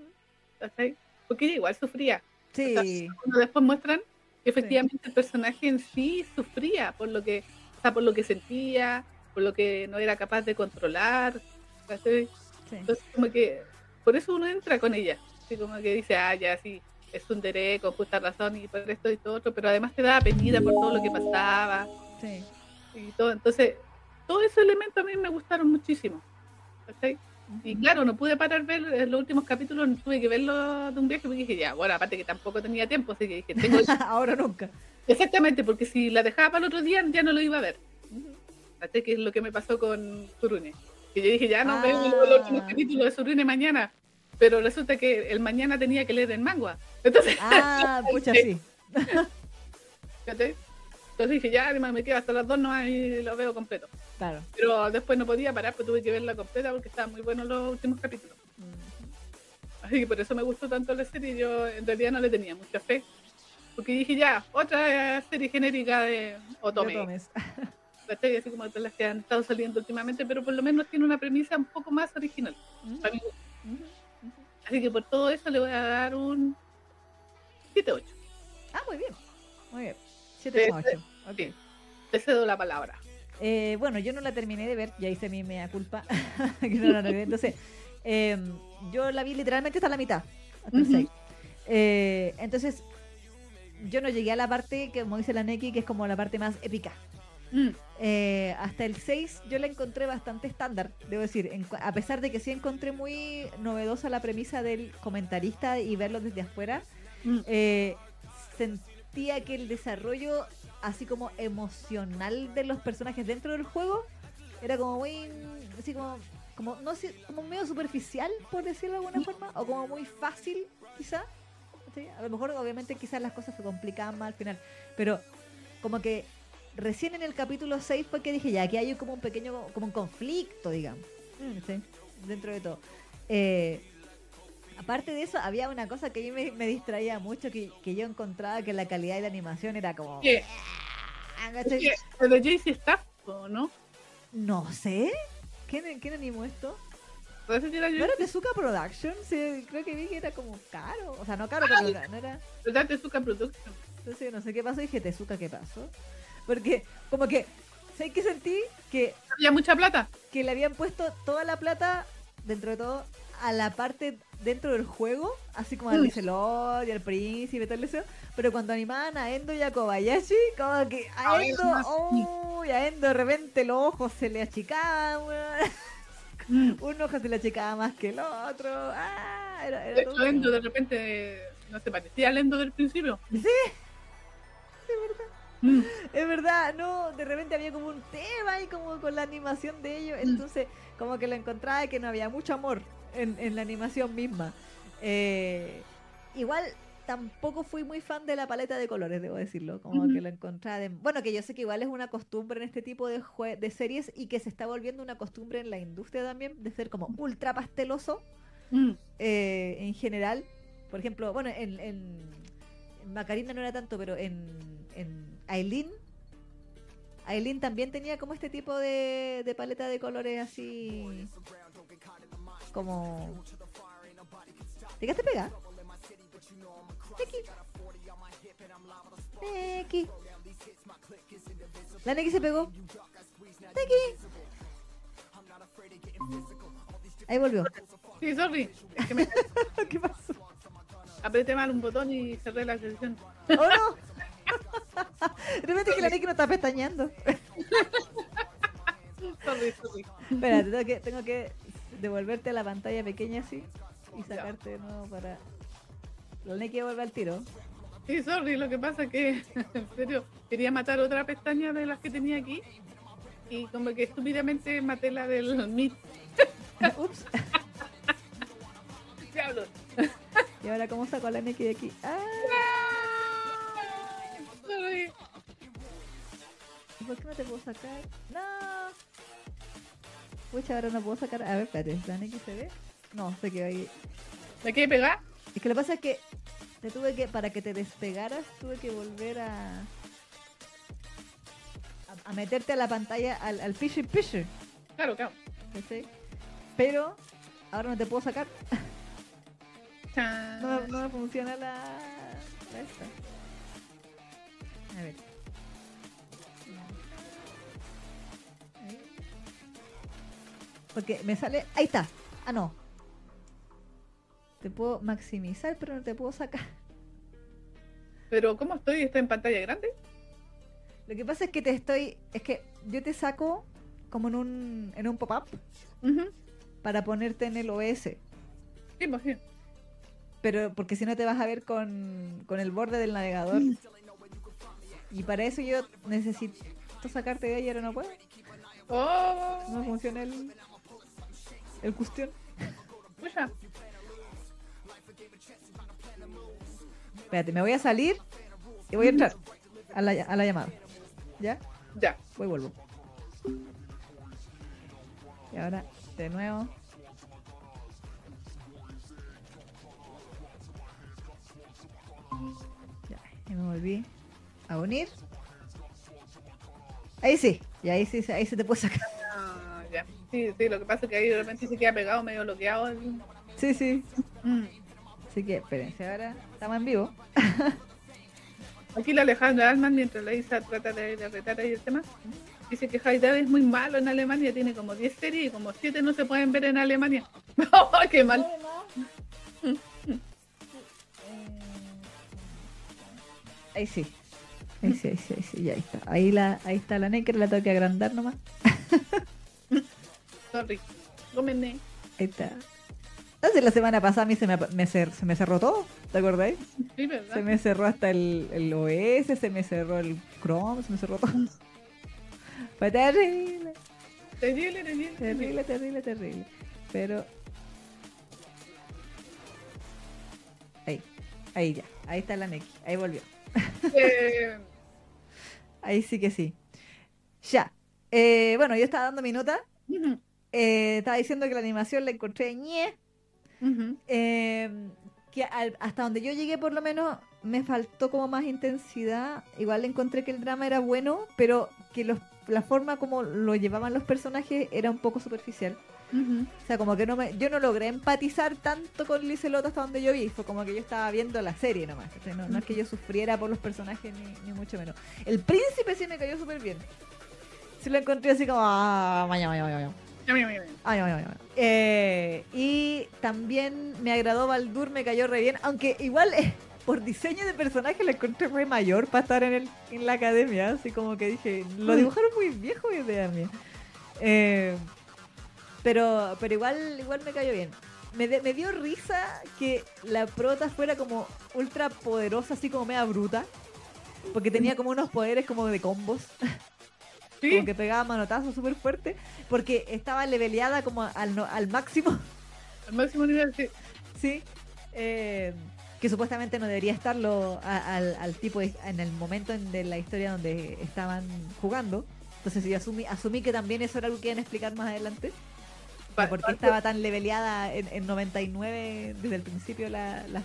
¿cachai? Porque ella igual sufría. Sí. Cuando después muestran que efectivamente el personaje en sí sufría por lo que, o sea, por lo que sentía, por lo que no era capaz de controlar. Entonces como que por eso uno entra con ella, así como que dice, ah, ya sí, es un deré con justa razón y por esto y todo otro, pero además te daba penita por todo lo que pasaba y todo. Entonces, todos esos elementos a mí me gustaron muchísimo. Y claro, no pude parar ver eh, los últimos capítulos, tuve que verlos de un viaje porque dije, ya, bueno, aparte que tampoco tenía tiempo, así que dije, tengo Ahora nunca. Exactamente, porque si la dejaba para el otro día ya no lo iba a ver. ¿Cachai? Que es lo que me pasó con Surune. Que yo dije, ya no veo los, últimos Ah. capítulos de Surune mañana. Pero resulta que el mañana tenía que leer en mangua. Entonces, Ah, pucha, sí. Entonces dije, ya, además me quedo hasta las dos nomás y lo veo completo. Claro. Pero después no podía parar, pues tuve que verla completa porque estaban muy buenos los últimos capítulos. Mm. Así que por eso me gustó tanto la serie. Yo en realidad no le tenía mucha fe. Porque dije, ya, otra serie genérica de Otome. Lo tomes. ¿cachai? Así como todas las que han estado saliendo últimamente, pero por lo menos tiene una premisa un poco más original. para. Ujú. Así que por todo eso le voy a dar un 7-8. Ah, muy bien. Muy bien. Sí, 7,8. Ok. sí. Te cedo la palabra. Eh, bueno, yo no la terminé de ver, ya hice mi mea culpa. que no la. Entonces, eh, yo la vi literalmente hasta la mitad. Hasta el. Eh, entonces, yo no llegué a la parte, que, como dice la Neki, que es como la parte más épica. Mm, Eh, hasta el 6 yo la encontré bastante estándar, debo decir, en a pesar de que sí encontré muy novedosa la premisa del comentarista y verlo desde afuera, mm. eh, sentía que el desarrollo así como emocional de los personajes dentro del juego era como muy así como como no sé como medio superficial por decirlo de alguna forma o como muy fácil quizá ¿sí? a lo mejor obviamente quizás las cosas se complicaban más al final pero como que recién en el capítulo 6 fue que dije ya aquí hay como un pequeño como un conflicto digamos ¿sí? dentro de todo Eh, Aparte de eso, había una cosa que a mí me, me distraía mucho, que, que yo encontraba que la calidad de la animación era como... ¿Qué? Ah, lo de JC Staff, ¿o ¿no? No sé. ¿Quién, quién animó esto? Parece que era ¿No era Tezuka Production? Sí, creo que vi que era como caro. O sea, no caro, pero no era... ¿Verdad? Tezuka Production. Entonces, no sé qué pasó. Dije, Tezuka, ¿qué pasó? Porque, como que... ¿Sabes qué sentí? Que, Había mucha plata. que le habían puesto toda la plata, dentro de todo, a la parte dentro del juego, así como al Mm. Lizelot y al príncipe y todo eso, pero cuando animaban a Endo y a Kobayashi, como que a Endo, uy, a Endo de repente los ojos se le achicaban, weón. Mm. un ojo se le achicaba más que el otro, ah, era, era De todo hecho, Endo como- de repente no se parecía al Endo del principio. Sí, Mm. es verdad, no, de repente había como un tema ahí como con la animación de ellos, entonces como que lo encontraba que no había mucho amor en, en la animación misma. Eh, igual tampoco fui muy fan de la paleta de colores, debo decirlo, como que lo encontraba de... Bueno, que yo sé que igual es una costumbre en este tipo de, jue- de series y que se está volviendo una costumbre en la industria también de ser como ultra pasteloso Mm. eh, en general. Por ejemplo, bueno, en, en- Macarena no era tanto, pero en, en Aileen, Aileen también tenía como este tipo de, de paleta de colores así. Como. ¿Te quedaste pegada? Neki. Neki. La Neki se pegó. Neki. Ahí volvió. Sí, sorry. Es que me ¿Qué pasó? apreté mal un botón y cerré la sesión. ¡Oh no! De repente que la Neki no está pestañeando. Sorry, sorry. Espérate, tengo que, tengo que devolverte a la pantalla pequeña así y sacarte de nuevo para. La Neki vuelve al tiro. Sí, sorry, lo que pasa que, en serio, quería matar otra pestaña de las que tenía aquí y como que estúpidamente maté la del Meet. Ups. Diablo. Y ahora, ¿cómo saco la Neki de aquí? ¡Ah! Sorry. ¿Y ¿Por qué no te puedo sacar? ¡No! Pucha, ahora no puedo sacar. A ver, espérate, ¿la Neki se ve? No, se quedó ahí. ¿Me quedé pegar? Es que lo que pasa es que te tuve que, para que te despegaras, tuve que volver a. a, a meterte a la pantalla, al, al Fisher Fisher. Claro, claro. ¿cachai? Pero ahora no te puedo sacar. No, no me funciona la, la esta. A ver. Porque me sale. Ahí está. Ah, no. Te puedo maximizar, pero no te puedo sacar. Pero ¿cómo estoy? ¿Está en pantalla grande? Lo que pasa es que te estoy. Es que yo te saco como en un, en un pop-up para ponerte en el OS. Sí, pues. Pero porque si no te vas a ver con, con el borde del navegador. Y para eso yo necesito sacarte de ahí ahora no puedo. Oh, No funciona el, el cuestión. Espérate, me voy a salir y voy a entrar a la, a la llamada. ¿Ya? Ya. Voy y vuelvo. Y ahora, de nuevo. Ya, y me volví a unir. Ahí sí, y ahí sí, ahí se te puede sacar. Sí, sí, lo que pasa es que ahí de repente se queda pegado, medio bloqueado. el- Sí, sí. Mm. Así que espérense, ahora estamos en vivo. Aquí la Alejandra Alman, mientras la Isa trata de, de retar ahí el tema, dice que Haidar es muy malo en Alemania, tiene como 10 series y como 7 no se pueden ver en Alemania. ¡Oh, ¡Qué mal! Ahí sí. Ahí sí, ahí sí, ahí sí, ya está. Ahí, la, ahí está la negra, la tengo que agrandar nomás. Sorry. Gómenme. Ahí está. Hace la semana pasada a mí se me, me cer- se me cerró todo, ¿te acordáis? Sí, ¿verdad? Se me cerró hasta el, el OS, se me cerró el Chrome, se me cerró todo. Fue terrible, Terrible, terrible. terrible, terrible, terrible. Pero... Ahí, ahí ya, ahí está la Neki, ahí volvió. Eh, Ahí sí que sí. Ya. Eh, bueno, yo estaba dando mi nota. ujú, eh, estaba diciendo que la animación la encontré ñe. ujú. Eh, que al- hasta donde yo llegué por lo menos me faltó como más intensidad. Igual encontré que el drama era bueno, pero que los, la forma como lo llevaban los personajes era un poco superficial. Ujú. O sea, como que no me, yo no logré empatizar tanto con Lizelot hasta donde yo vi. Fue como que yo estaba viendo la serie nomás. ¿cachai? No, no es que yo sufriera por los personajes ni, ni mucho menos. El príncipe sí me cayó súper bien. Sí lo encontré así como... Ah, maña, maña, maña, Ay, ay, ay, ay. Eh, y también me agradó Baldur, me cayó re bien, aunque igual eh, por diseño de personaje lo encontré re mayor para estar en, el, en la academia, así como que dije, lo dibujaron muy viejo idea mía. Eh, pero, pero igual, igual me cayó bien. Me, de- me dio risa que la prota fuera como ultra poderosa, así como media bruta. Porque tenía como unos poderes como de combos Sí, como que pegaba manotazos súper fuerte, porque estaba leveleada como al, no- al máximo, al máximo nivel, sí. ¿sí? Eh, que supuestamente no debería estarlo a- al, al tipo de- en el momento en de la historia donde estaban jugando. Entonces yo asumí, asumí que también eso era algo que iban a explicar más adelante. Por qué estaba tan leveleada en, en 99 desde el principio la, la.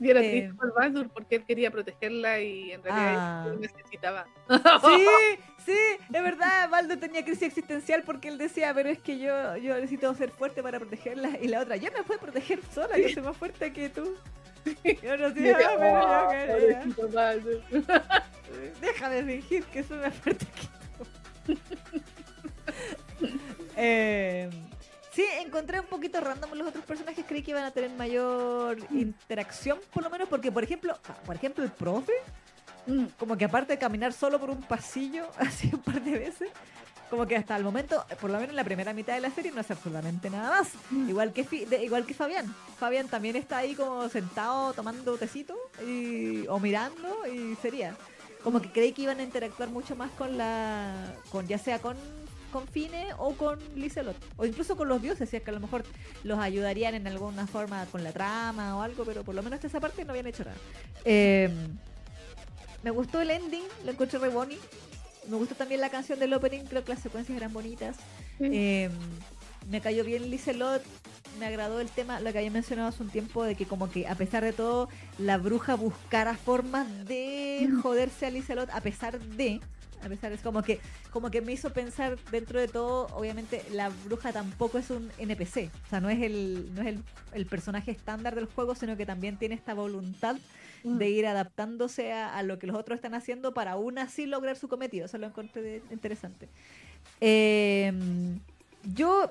Y era Eh. triste por Baldur porque él quería protegerla y en realidad Ah. él necesitaba. Sí, sí, es verdad, Baldo tenía crisis existencial porque él decía, pero es que yo, yo necesito ser fuerte para protegerla. Y la otra, yo me puedo proteger sola, yo soy más fuerte que tú. Yo no sé, ah, pero yo "Oh, quería". Baldur". De fingir que soy más fuerte que tú. Eh, sí, encontré un poquito random los otros personajes. Creí que iban a tener mayor interacción, por lo menos, porque, por ejemplo, ah, por ejemplo, el profe, Mm, como que aparte de caminar solo por un pasillo, así un par de veces, como que hasta el momento, por lo menos en la primera mitad de la serie, no hace absolutamente nada más. Mm. Igual que, Fi- de- igual que Fabián. Fabián también está ahí como sentado tomando tecito y, o mirando y sería. Como que creí que iban a interactuar mucho más con la. con ya sea con con Fine o con Lizelot. O incluso con los dioses, si es que a lo mejor los ayudarían en alguna forma con la trama o algo, pero por lo menos hasta esa parte no habían hecho nada. Eh, me gustó el ending, lo encontré re boni. Me gustó también la canción del opening, creo que las secuencias eran bonitas. sí. Eh, me cayó bien Lizelot, me agradó el tema, lo que había mencionado hace un tiempo, de que como que a pesar de todo, la bruja buscara formas de joderse a Lizelot a pesar de... A pesar es como que como que me hizo pensar dentro de todo, obviamente la bruja tampoco es un NPC, o sea, no es el no es el, el personaje estándar del juego, sino que también tiene esta voluntad Mm. de ir adaptándose a, a lo que los otros están haciendo para aún así lograr su cometido. Eso lo encontré de- interesante. Eh, yo,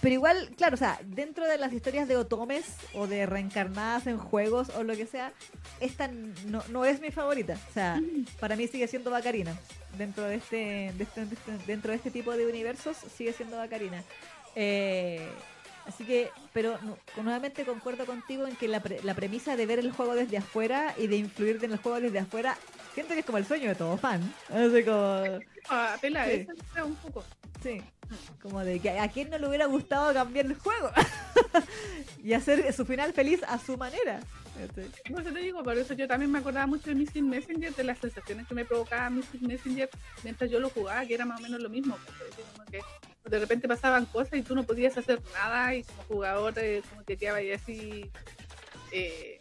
pero igual, claro, o sea, dentro de las historias de otomes o de reencarnadas en juegos o lo que sea, esta no, no es mi favorita. O sea, para mí sigue siendo Bacarina. Dentro de este, de este- de este- dentro de este tipo de universos sigue siendo Bacarina. Eh, así que, pero no- nuevamente concuerdo contigo en que la, pre- la premisa de ver el juego desde afuera y de influir en el juego desde afuera, siento que es como el sueño de todo fan. Así como, Ah, apela Sí. un poco. sí, como de que a quién no le hubiera gustado cambiar el juego y hacer su final feliz a su manera. Este, Por eso te digo, por eso yo también me acordaba mucho de Missing Messenger, de las sensaciones que me provocaba Missing Messenger mientras yo lo jugaba, que era más o menos lo mismo. de repente pasaban cosas y tú no podías hacer nada y como jugador eh, como que quedaba ahí así eh,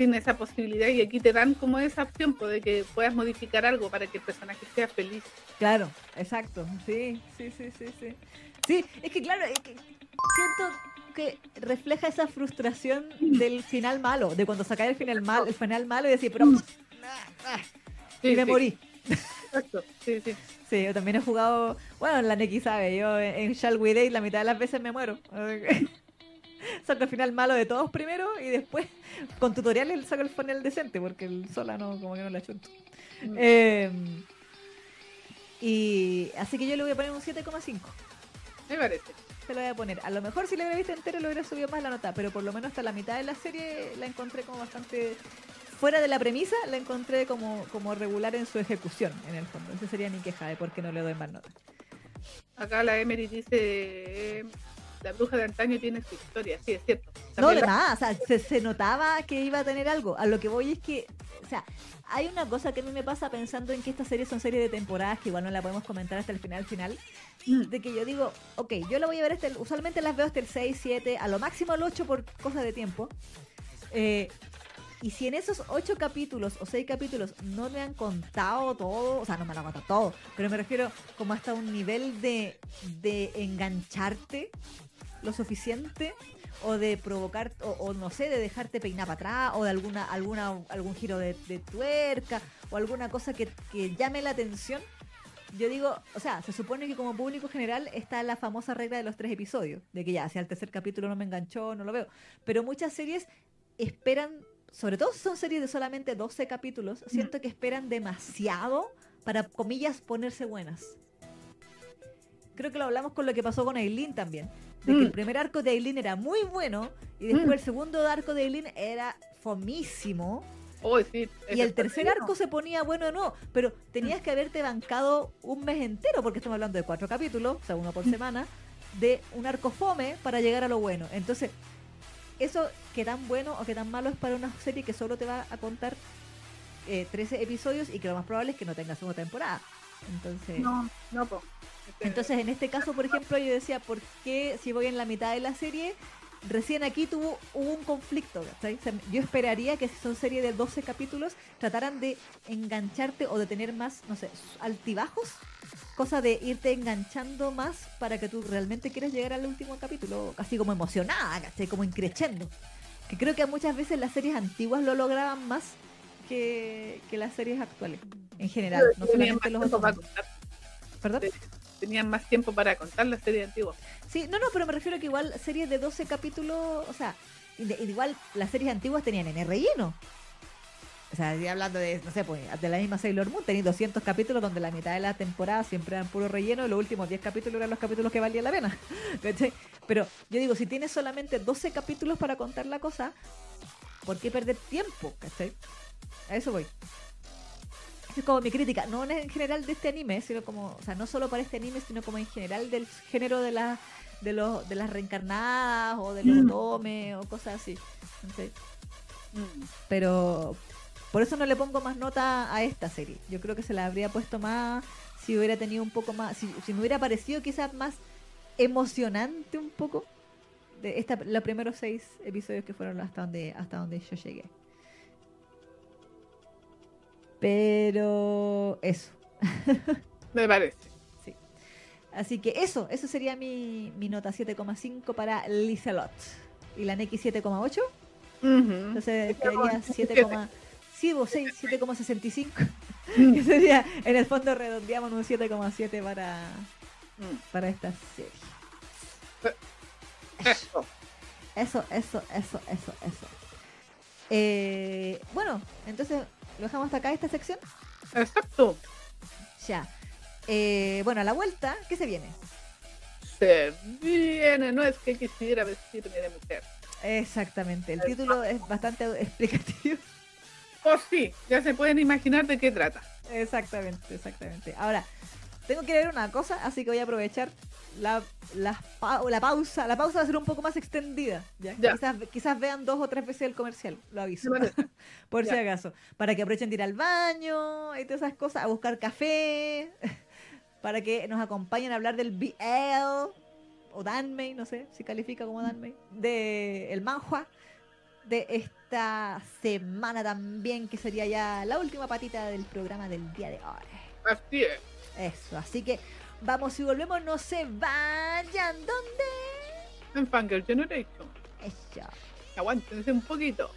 sin esa posibilidad y aquí te dan como esa opción pues, de que puedas modificar algo para que el personaje sea feliz. Claro, exacto. Sí, sí, sí, sí, sí. Sí, es que claro, es que siento que refleja esa frustración del final malo, de cuando sacáis el final mal, el final malo y decís, pero ah, ah, Sí, y me sí, morí. Exacto, sí, sí. Sí, yo también he jugado, bueno, la Neki sabe, yo en en Shall We Date la mitad de las veces me muero. saco el final malo de todos primero y después con tutoriales saco el final decente porque el sola no, como que no la chunto. Mm. Eh, y así que yo le voy a poner un 7,5. Me parece. Se lo voy a poner. A lo mejor si lo hubiera visto entero lo hubiera subido más la nota, pero por lo menos hasta la mitad de la serie la encontré como bastante fuera de la premisa, la encontré como, como regular en su ejecución, en el fondo. Esa sería mi queja de por qué no le doy más nota. Acá la Emery dice, la bruja de antaño tiene su historia, sí, es cierto. No, de nada, o sea, se, se notaba que iba a tener algo. A lo que voy es que, o sea, hay una cosa que a mí me pasa pensando en que estas series son series de temporadas que igual no la podemos comentar hasta el final final. Mm, de que yo digo, ok, yo la voy a ver hasta el, usualmente las veo hasta el 6, 7, a lo máximo el 8 por cosa de tiempo. Eh, y si en esos 8 capítulos o 6 capítulos no me han contado todo, o sea, no me lo han contado todo, pero me refiero como hasta un nivel de, de engancharte lo suficiente o de provocar, o, o no sé, de dejarte peinar para atrás, o de alguna, alguna, algún giro de, de tuerca, o alguna cosa que, que llame la atención, yo digo, o sea, se supone que como público general está la famosa regla de los tres episodios, de que ya, si al tercer capítulo no me enganchó, no lo veo. Pero muchas series esperan, sobre todo si son series de solamente 12 capítulos, siento que esperan demasiado para, comillas, ponerse buenas. Creo que lo hablamos con lo que pasó con Aileen también. De que Mm. el primer arco de Aileen era muy bueno y después Mm. el segundo arco de Aileen era fomísimo. oh, sí, Y el tercer arco se ponía bueno o no, pero Mm. tenías que haberte bancado un mes entero, porque estamos hablando de cuatro capítulos, o sea, uno Mm. por semana, de un arco fome para llegar a lo bueno. Entonces, eso que tan bueno o que tan malo es para una serie que solo te va a contar eh, 13 episodios y que lo más probable es que no tenga segunda temporada. Entonces, No, no, po. Entonces, en este caso, por ejemplo, yo decía, ¿por qué si voy en la mitad de la serie recién aquí tuvo hubo un conflicto. ¿cachai? O sea, yo esperaría que si son series de 12 capítulos, trataran de engancharte o de tener más, no sé, altibajos. Cosa de irte enganchando más para que tú realmente quieras llegar al último capítulo, así como emocionada, ¿cachai? Como increchendo. Que creo que muchas veces las series antiguas lo lograban más que, que las series actuales, en general. No solamente los otros. ¿Perdón? Tenían más tiempo para contar la serie antigua. Sí, no, no, pero me refiero que igual series de 12 capítulos, o sea, igual las series antiguas tenían en relleno. O sea, hablando de, no sé, pues, de la misma Sailor Moon, tenéis 200 capítulos donde la mitad de la temporada siempre eran puro relleno y los últimos 10 capítulos eran los capítulos que valían la pena. ¿cachai? Pero yo digo, si tienes solamente 12 capítulos para contar la cosa, ¿por qué perder tiempo? ¿Cachai? A eso voy. Es como mi crítica, no en general de este anime, sino como, o sea, no solo para este anime, sino como en general del género de la, de los, de las reencarnadas o de los Mm. otome o cosas así. Mm. Pero por eso no le pongo más nota a esta serie. Yo creo que se la habría puesto más si hubiera tenido un poco más, si, si me hubiera parecido quizás más emocionante un poco de esta, los primeros seis episodios que fueron hasta donde, hasta donde yo llegué. Pero eso. Me parece. Sí. Así que eso, eso sería mi, mi nota 7,5 para Lizelot. Y la Neki 7,8. Ujú. Entonces quedaría 7, 7,67. coma- sí, vos, seis, 7,65. Mm. Que sería, en el fondo redondeamos un 7,7 para, Mm. para esta serie. Eso. Eso, eso, eso, eso, eso. Eh, bueno, entonces lo dejamos hasta acá esta sección. Exacto. Ya. Eh, bueno, a la vuelta, ¿qué se viene? Se viene, no es que quisiera vestirme de mujer. Exactamente, el título es bastante explicativo. Oh, sí, ya se pueden imaginar de qué trata. Exactamente, exactamente. Ahora, tengo que leer una cosa, así que voy a aprovechar la, la, pa- la pausa. La pausa va a ser un poco más extendida. ¿ya? Ya. Quizás, quizás vean dos o tres veces el comercial, lo aviso. Parece. Por si acaso. Para que aprovechen de ir al baño y todas esas cosas, a buscar café. Para que nos acompañen a hablar del BL o Danmei, no sé si califica como Danmei, de el manhua de esta semana también, que sería ya la última patita del programa del día de hoy. Así es. Eso, así que vamos y volvemos, no se vayan. ¿Dónde? En Fangirl Generation. Eso. Aguántense un poquito.